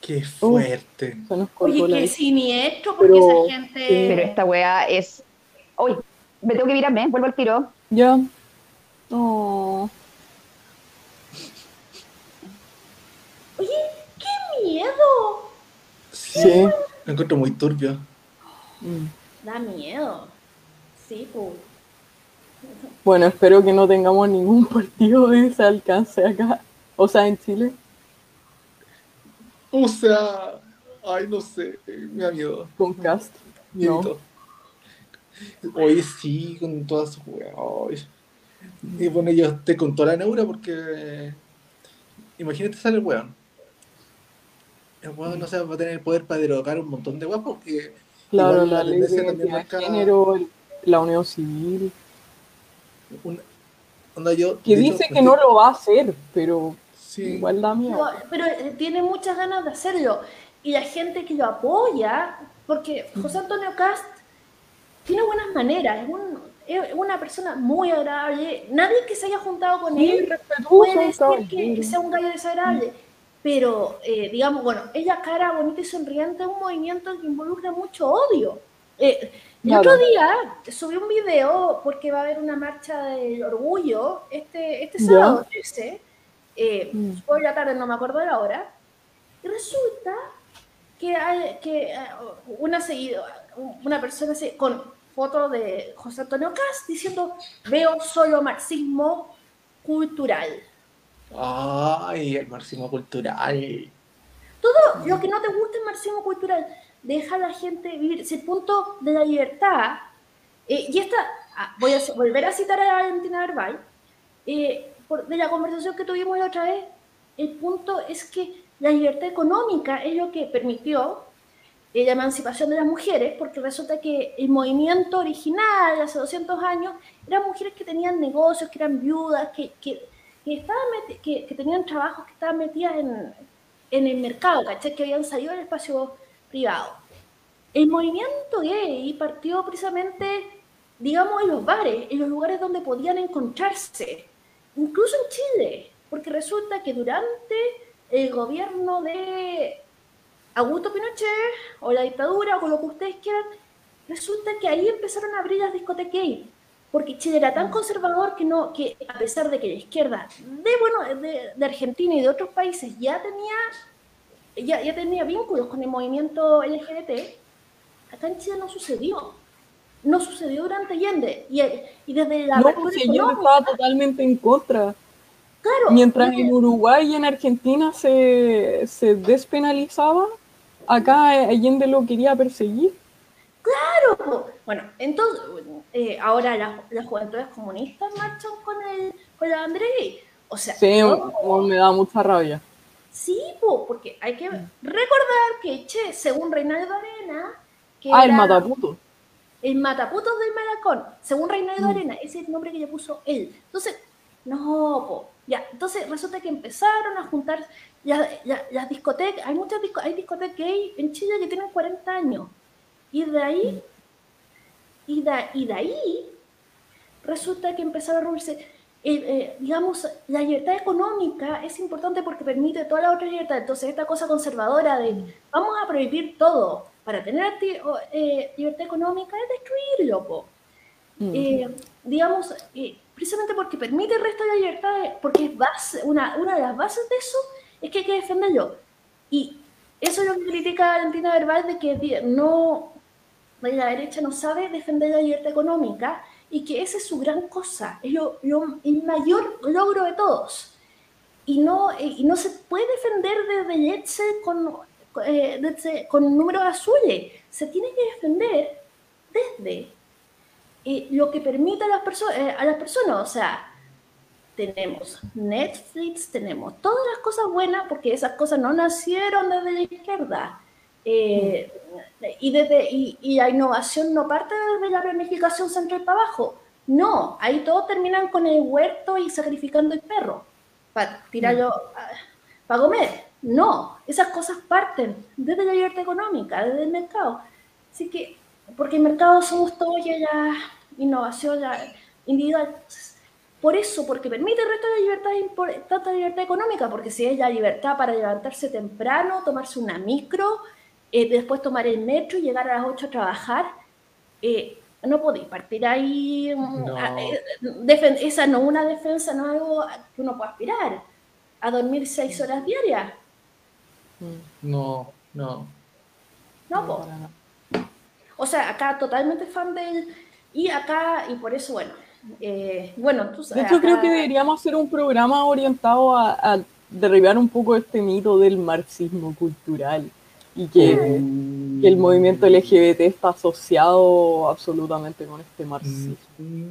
Qué fuerte. Oye, qué siniestro, porque Pero- esa gente... Pero esta weá es. Uy, me tengo que virarme, vuelvo al tiro. Ya. Oh. Oye, qué miedo. Sí. Sí. Lo encuentro muy turbio. Mm. Da miedo. Sí, pues. Bueno, espero que no tengamos ningún partido de ese alcance acá. O sea, en Chile. O sea, ay, no sé, me da miedo. Con cast. No. Oye, sí, con todas sus weas. Y bueno, yo estoy con toda la neura porque. Imagínate sale el weón. El weón no se va a tener el poder para derogar un montón de weas porque. Claro, igual la ley de tendencia también marca género, el- la unión civil. una- onda, yo, Que hecho, dice que no lo va a hacer, pero Sí, igual da miedo. No, pero eh, tiene muchas ganas de hacerlo. Y la gente que lo apoya, porque José Antonio Cast tiene buenas maneras, es, un- es una persona muy agradable. Nadie que se haya juntado con Sí, él puede decir que sea un gallo desagradable. Pero, eh, digamos, bueno, es la cara bonita y sonriente de un movimiento que involucra mucho odio. Eh, el Claro. otro día subí un video porque va a haber una marcha del orgullo este, este Ya. sábado 13, eh, Mm. por la tarde, no me acuerdo de la hora, y resulta que, hay, que eh, una seguido, una persona se- con foto de José Antonio Cast diciendo veo solo marxismo cultural. Ay, el máximo cultural. Todo lo que no te gusta el marxismo cultural, deja a la gente vivir. Si el punto de la libertad, eh, y esta, ah, voy a volver a citar a Valentina Verbal, eh, por- de la conversación que tuvimos la otra vez, el punto es que la libertad económica es lo que permitió eh, la emancipación de las mujeres, porque resulta que el movimiento original, hace 200 años, eran mujeres que tenían negocios, que eran viudas, que, que, que estaban que, que tenían trabajos, que estaban metidas en, en el mercado, ¿cachai? Que habían salido del espacio privado. El movimiento gay partió precisamente, digamos, en los bares, en los lugares donde podían encontrarse, incluso en Chile, porque resulta que durante el gobierno de Augusto Pinochet o la dictadura o lo que ustedes quieran, resulta que ahí empezaron a abrir las discotecas porque Chile era tan conservador que no que a pesar de que la izquierda de bueno de, de Argentina y de otros países ya tenía ya, ya tenía vínculos con el movimiento LGBT, acá en Chile no sucedió. No sucedió durante Allende. Y, y desde la No, si yo estaba totalmente en contra. claro, Mientras desde- en Uruguay y en Argentina se, se despenalizaba, acá Allende lo quería perseguir. Claro, bueno, entonces, eh, ahora las, las juventudes comunistas marchan con el con la bandera gay. O sea, Sí, me da mucha rabia. sí, po, porque hay que recordar que, che, según Reinaldo Arena, que Ah, el mataputo. el mataputos del Malacón, según Reinaldo Mm. Arena, ese es el nombre que le puso él. Entonces, no, po, ya, entonces resulta que empezaron a juntar ya- ya- las discotecas, hay muchas disco- hay discotecas gay en Chile que tienen 40 años. Y de ahí, y de, y de ahí, resulta que empezaron a reunirse. eh, eh, digamos, la libertad económica es importante porque permite toda la otra libertad. Entonces, esta cosa conservadora de vamos a prohibir todo para tener eh, libertad económica es destruirlo, po. Mm. Eh, digamos, eh, precisamente porque permite el resto de la libertad, porque es base, una, una de las bases de eso es que hay que defenderlo. Y eso es lo que critica Valentina Verbal, de que no, la derecha no sabe defender la libertad económica y que esa es su gran cosa, es lo- lo- el mayor logro de todos. Y no, y no se puede defender desde Letze con, eh, desde- con números azules, se tiene que defender desde eh, lo que permite a las, eh, a las personas, o sea, tenemos Netflix, tenemos todas las cosas buenas, porque esas cosas no nacieron desde la izquierda. Eh, y, desde, y, y la innovación no parte desde la planificación central para abajo. No, ahí todos terminan con el huerto y sacrificando el perro para tirarlo para comer. No, esas cosas parten desde la libertad económica, desde el mercado. Así que, porque el mercado somos todos y la innovación, la, individual. Por eso, porque permite el resto de libertad, tanta libertad económica, porque si es la libertad para levantarse temprano, tomarse una micro, eh, después tomar el metro y llegar a las 8 a trabajar, eh, no podéis partir ahí. Mm, eh, esa no es una defensa, no es algo que uno pueda aspirar. A dormir seis horas diarias. No, no. No, no O sea, acá totalmente fan del. Y acá, y por eso, bueno. Eh, bueno, tú sabes. De hecho, creo que deberíamos hacer un programa orientado a, a derribar un poco este mito del marxismo cultural y que, el movimiento LGBT está asociado absolutamente con este marxismo.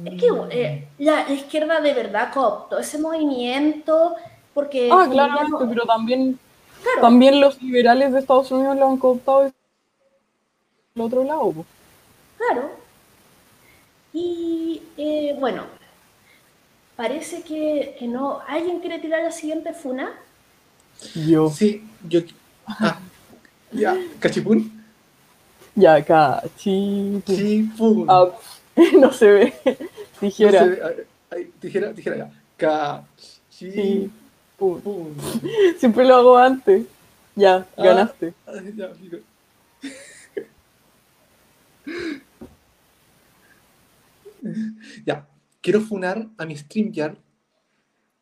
Es que eh, la, izquierda de verdad cooptó ese movimiento porque... Ah, claramente, pero también, también los liberales de Estados Unidos lo han cooptado del otro lado. Claro. Y eh, bueno, parece que, que, no... ¿Alguien quiere tirar la siguiente funa? Yo. Sí, yo... Ah. Ya, cachipún. Ya, cachipún. Chipún. Ah, no se ve. Tijera. No tijera, tijera ya. Cachipún. Siempre lo hago antes. Ya, ah, ganaste. ya, ya, quiero funar a mi StreamYard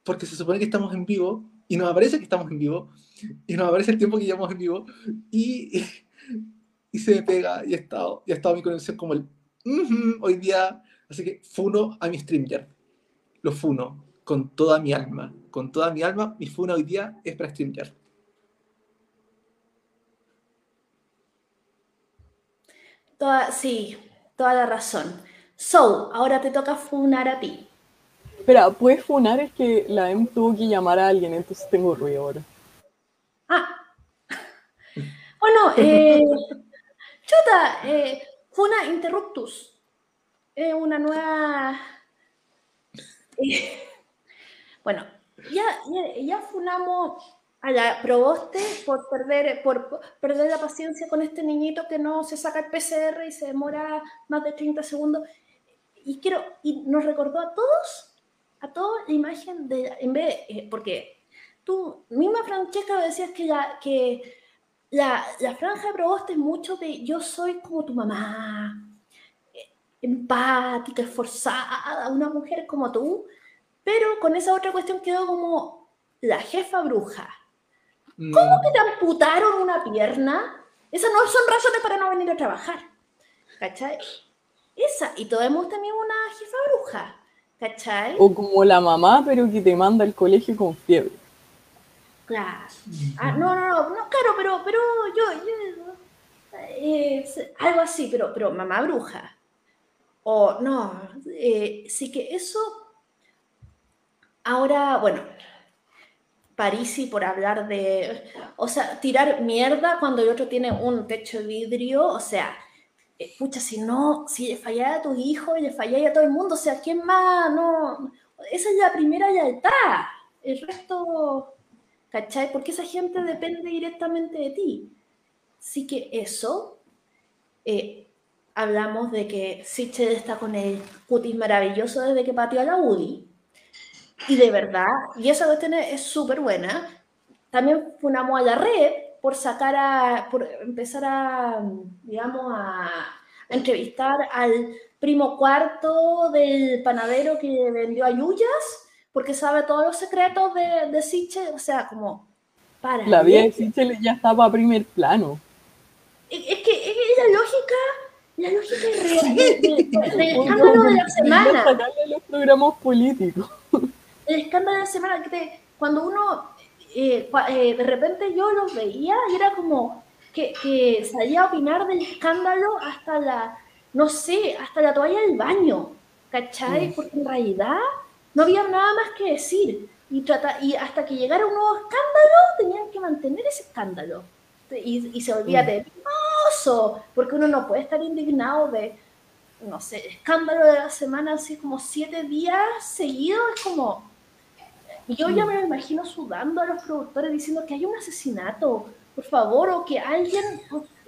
porque se supone que estamos en vivo y nos aparece que estamos en vivo y nos aparece el tiempo que llevamos en vivo y, y, se me pega y ha estado, y ha estado mi conexión como el hoy día, así que funo a mi StreamYard, lo funo con toda mi alma, con toda mi alma, mi funa hoy día es para StreamYard. Toda, sí, toda la razón. So, ahora te toca funar a ti. Espera, ¿puedes funar? Es que la M tuvo que llamar a alguien, entonces tengo ruido ahora. Ah. Bueno, eh, chuta, eh, Funa Interruptus. Es una nueva. Eh, bueno, ya, ya, funamos a la proboste por perder, por perder la paciencia con este niñito que no se saca el PCR y se demora más de 30 segundos. Y quiero, y nos recordó a todos, a todos la imagen de, en vez, eh, porque tú, misma Francesca, decías que la, que la, la franja de Proboste es mucho de yo soy como tu mamá, eh, empática, esforzada, una mujer como tú, pero con esa otra cuestión quedó como la jefa bruja. Mm. ¿Cómo que te amputaron una pierna? Esas no son razones para no venir a trabajar. ¿Cachai? Esa, y todos hemos tenido una jefa bruja. ¿Cachai? O como la mamá, pero que te manda al colegio con fiebre. Claro. Ah, no, no, no, no, claro, pero, pero yo, eh, algo así, pero, pero mamá bruja. O no, eh, sí que eso. Ahora, bueno, Parisi por hablar de, o sea, tirar mierda cuando el otro tiene un techo de vidrio, o sea, eh, pucha, si no, si le fallara a tu hijo le fallara a todo el mundo, o sea, ¿quién más? No, esa es la primera lealtad. El resto, ¿cachai? Porque esa gente depende directamente de ti. Así que eso, eh, hablamos de que Sichel está con el cutis maravilloso desde que pateó a la UDI. Y de verdad, y esa cuestión es súper buena. También funamos a la red por sacar a, por empezar a, digamos, a, a entrevistar al primo cuarto del panadero que vendió a Yuyas porque sabe todos los secretos de, de Sichel, o sea, como, para. La vida de Sichel ya estaba a primer plano. Es, que es la lógica, la lógica real del escándalo de la semana. los programas políticos. El escándalo de la semana, que cuando uno, eh, eh, de repente yo los veía y era como que, que salía a opinar del escándalo hasta la, no sé, hasta la toalla del baño, ¿cachai? Porque en realidad no había nada más que decir. Y, trata, y hasta que llegara un nuevo escándalo, tenían que mantener ese escándalo. Y, se volvía mm. de porque uno no puede estar indignado de, no sé, escándalo de la semana, así como siete días seguidos, es como... Y yo ya mm. me lo imagino sudando a los productores diciendo que hay un asesinato, por favor, o que alguien,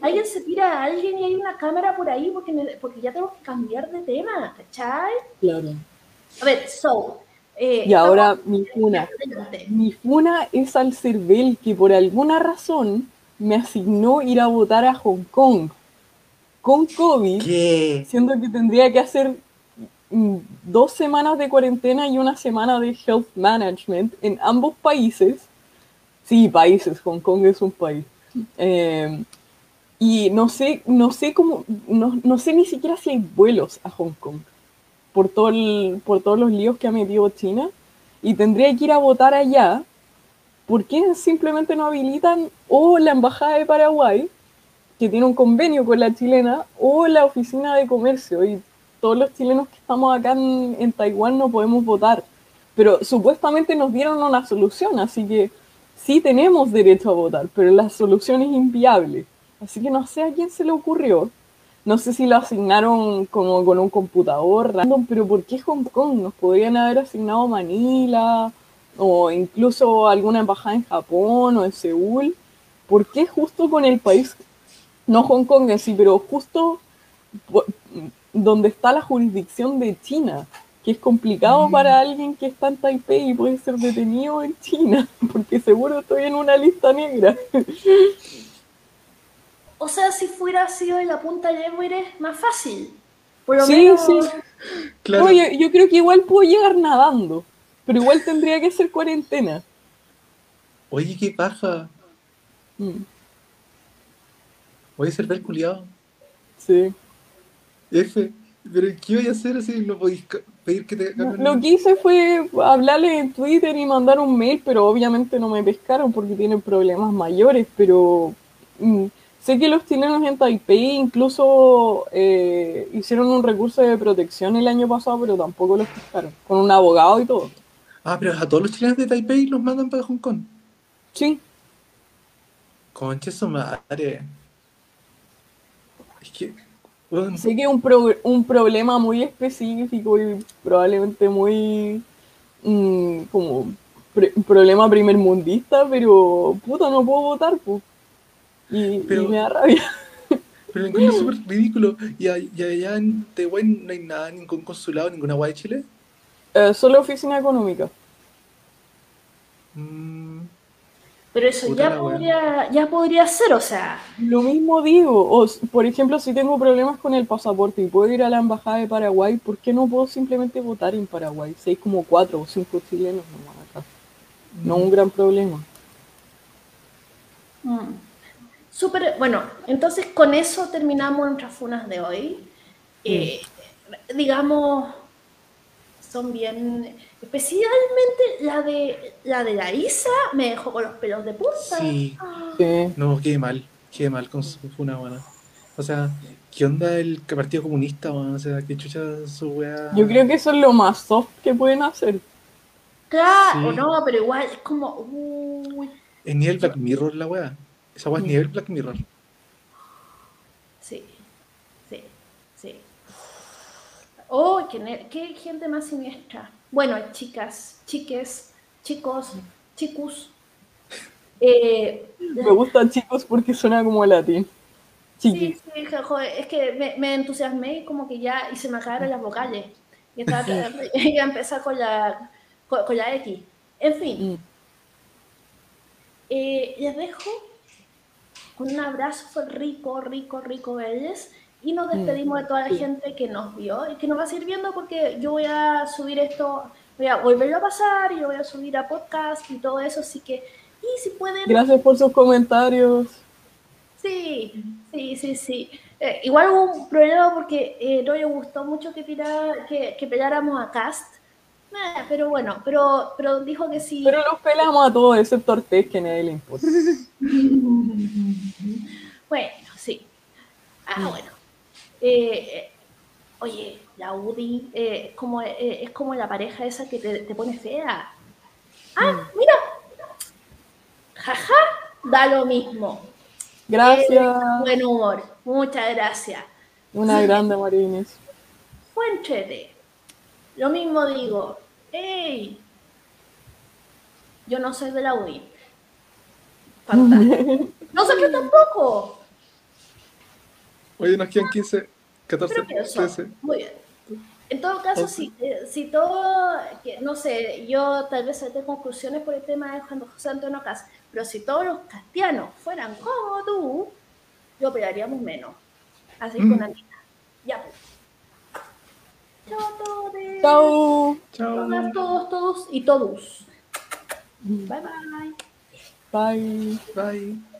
alguien se tira a alguien y hay una cámara por ahí porque, porque ya tengo que cambiar de tema, ¿cachai? Claro. A ver, so. eh, Y ahora mi funa. Mi funa es al CERVEL que por alguna razón me asignó ir a votar a Hong Kong con COVID, ¿Qué? siendo que tendría que hacer mm, dos semanas de cuarentena y una semana de health management en ambos países. Sí, países, Hong Kong es un país. Eh, y no sé, no sé cómo, no, no sé ni siquiera si hay vuelos a Hong Kong por, todo el- por todos los líos que ha metido China. Y tendría que ir a votar allá. ¿Por qué simplemente no habilitan o la Embajada de Paraguay, que tiene un convenio con la chilena, o la Oficina de Comercio? Y todos los chilenos que estamos acá en, en Taiwán no podemos votar. Pero supuestamente nos dieron una solución, así que sí tenemos derecho a votar, pero la solución es inviable. Así que no sé a quién se le ocurrió. No sé si lo asignaron como con un computador random, pero ¿por qué Hong Kong? Nos podrían haber asignado Manila o incluso alguna embajada en Japón o en Seúl. ¿Por qué justo con el país, no Hong Kong en sí, pero justo donde está la jurisdicción de China? Que es complicado para alguien que está en Taipei y puede ser detenido en China, porque seguro estoy en una lista negra. O sea, si fuera sido en la punta de Everest, más fácil. Por lo Sí, menos. sí. Claro. No, yo, yo creo que igual puedo llegar nadando, pero igual tendría que ser cuarentena. Oye, qué paja. Mm, Voy a ser del culiado. sí. F. Pero ¿qué voy a hacer así? No podéis pedir que te cambien Lo que hice fue hablarle en Twitter y mandar un mail, pero obviamente no me pescaron porque tienen problemas mayores, pero mm, sé que los chilenos en Taipei incluso eh, hicieron un recurso de protección el año pasado, pero tampoco los pescaron, con un abogado y todo. Ah, pero a todos los chilenos de Taipei los mandan para Hong Kong. Sí, Concha su madre. Es que. sé que es un, pro- un problema muy específico y probablemente muy mm, como pre- problema primermundista, pero puta, no puedo votar, pues. Y, Pero- y me da rabia. Pero lo encuentro súper ridículo. Y, a- y allá en Taiwán no hay nada, ningún consulado, ninguna guay de Chile. Eh, solo oficina económica. Mm, Pero eso Puta ya podría, ya podría ser, o sea. Lo mismo digo, o, por ejemplo, si tengo problemas con el pasaporte y puedo ir a la embajada de Paraguay, ¿por qué no puedo simplemente votar en Paraguay? Si hay como cuatro o cinco chilenos nomás acá. No un gran problema. mm, Súper, bueno, entonces con eso terminamos nuestras funas de hoy. Eh, digamos, son bien. Especialmente la de la de la Isa me dejó con los pelos de punta. sí. Sí. No, qué mal. Qué mal con su funa, buena. O sea, ¿qué onda el Partido Comunista, weón? O sea, qué chucha su weá. Yo creo que eso es lo más soft que pueden hacer. Claro, Sí. no, pero igual es como. Uy, Es nivel Black Mirror la weá. Esa weá es nivel Black Mirror. sí, sí, sí. Oh, qué, qué gente más siniestra. Bueno, chicas, chiques, chicos, chicos. Eh, Me gusta chicos porque suena como latín. Sí, Chiquis. sí, ja- joder, es que me, me entusiasmé y como que ya, y se me acabaron las vocales. Y estaba tratando- iba a empezar con la, con, con la X. En fin, Mm. eh, les dejo con un abrazo rico, rico, rico verles. Y nos despedimos de toda la gente que nos vio y que nos va a seguir viendo porque yo voy a subir esto, voy a volverlo a pasar y lo voy a subir a podcast y todo eso. Así que, y si pueden, Gracias por sus comentarios. Sí, sí, sí, sí. Eh, igual hubo un problema porque eh, no le gustó mucho que tirara, que, que peláramos a Cast. Eh, pero bueno, pero, pero dijo que sí. Pero los pelamos a todos, excepto a Ortez, que a nadie le importa. Bueno, sí. Ah, bueno. Eh, eh, oye, la UDI eh, es, como, eh, es como la pareja esa que te, te pone fea. Ah, mira. Jaja, da lo mismo. Gracias. Buen humor. Muchas gracias. Una grande. Fue entrete. Lo mismo digo. ¡Ey! Yo no soy de la UDI. Fantástico. Nosotros tampoco. Oye, nos quedan 15, 14, Pero que eso. 13. Muy bien. En todo caso, si, eh, si todo, no sé, yo tal vez saqué conclusiones por el tema de Juan José Antonio Cas, pero si todos los castianos fueran como tú, yo operaríamos menos. Así Mm. con Anita. Ya, pues. Chao a todos. Chao. Chao. Todas, todos, todos y todos. Bye bye. Bye. Bye.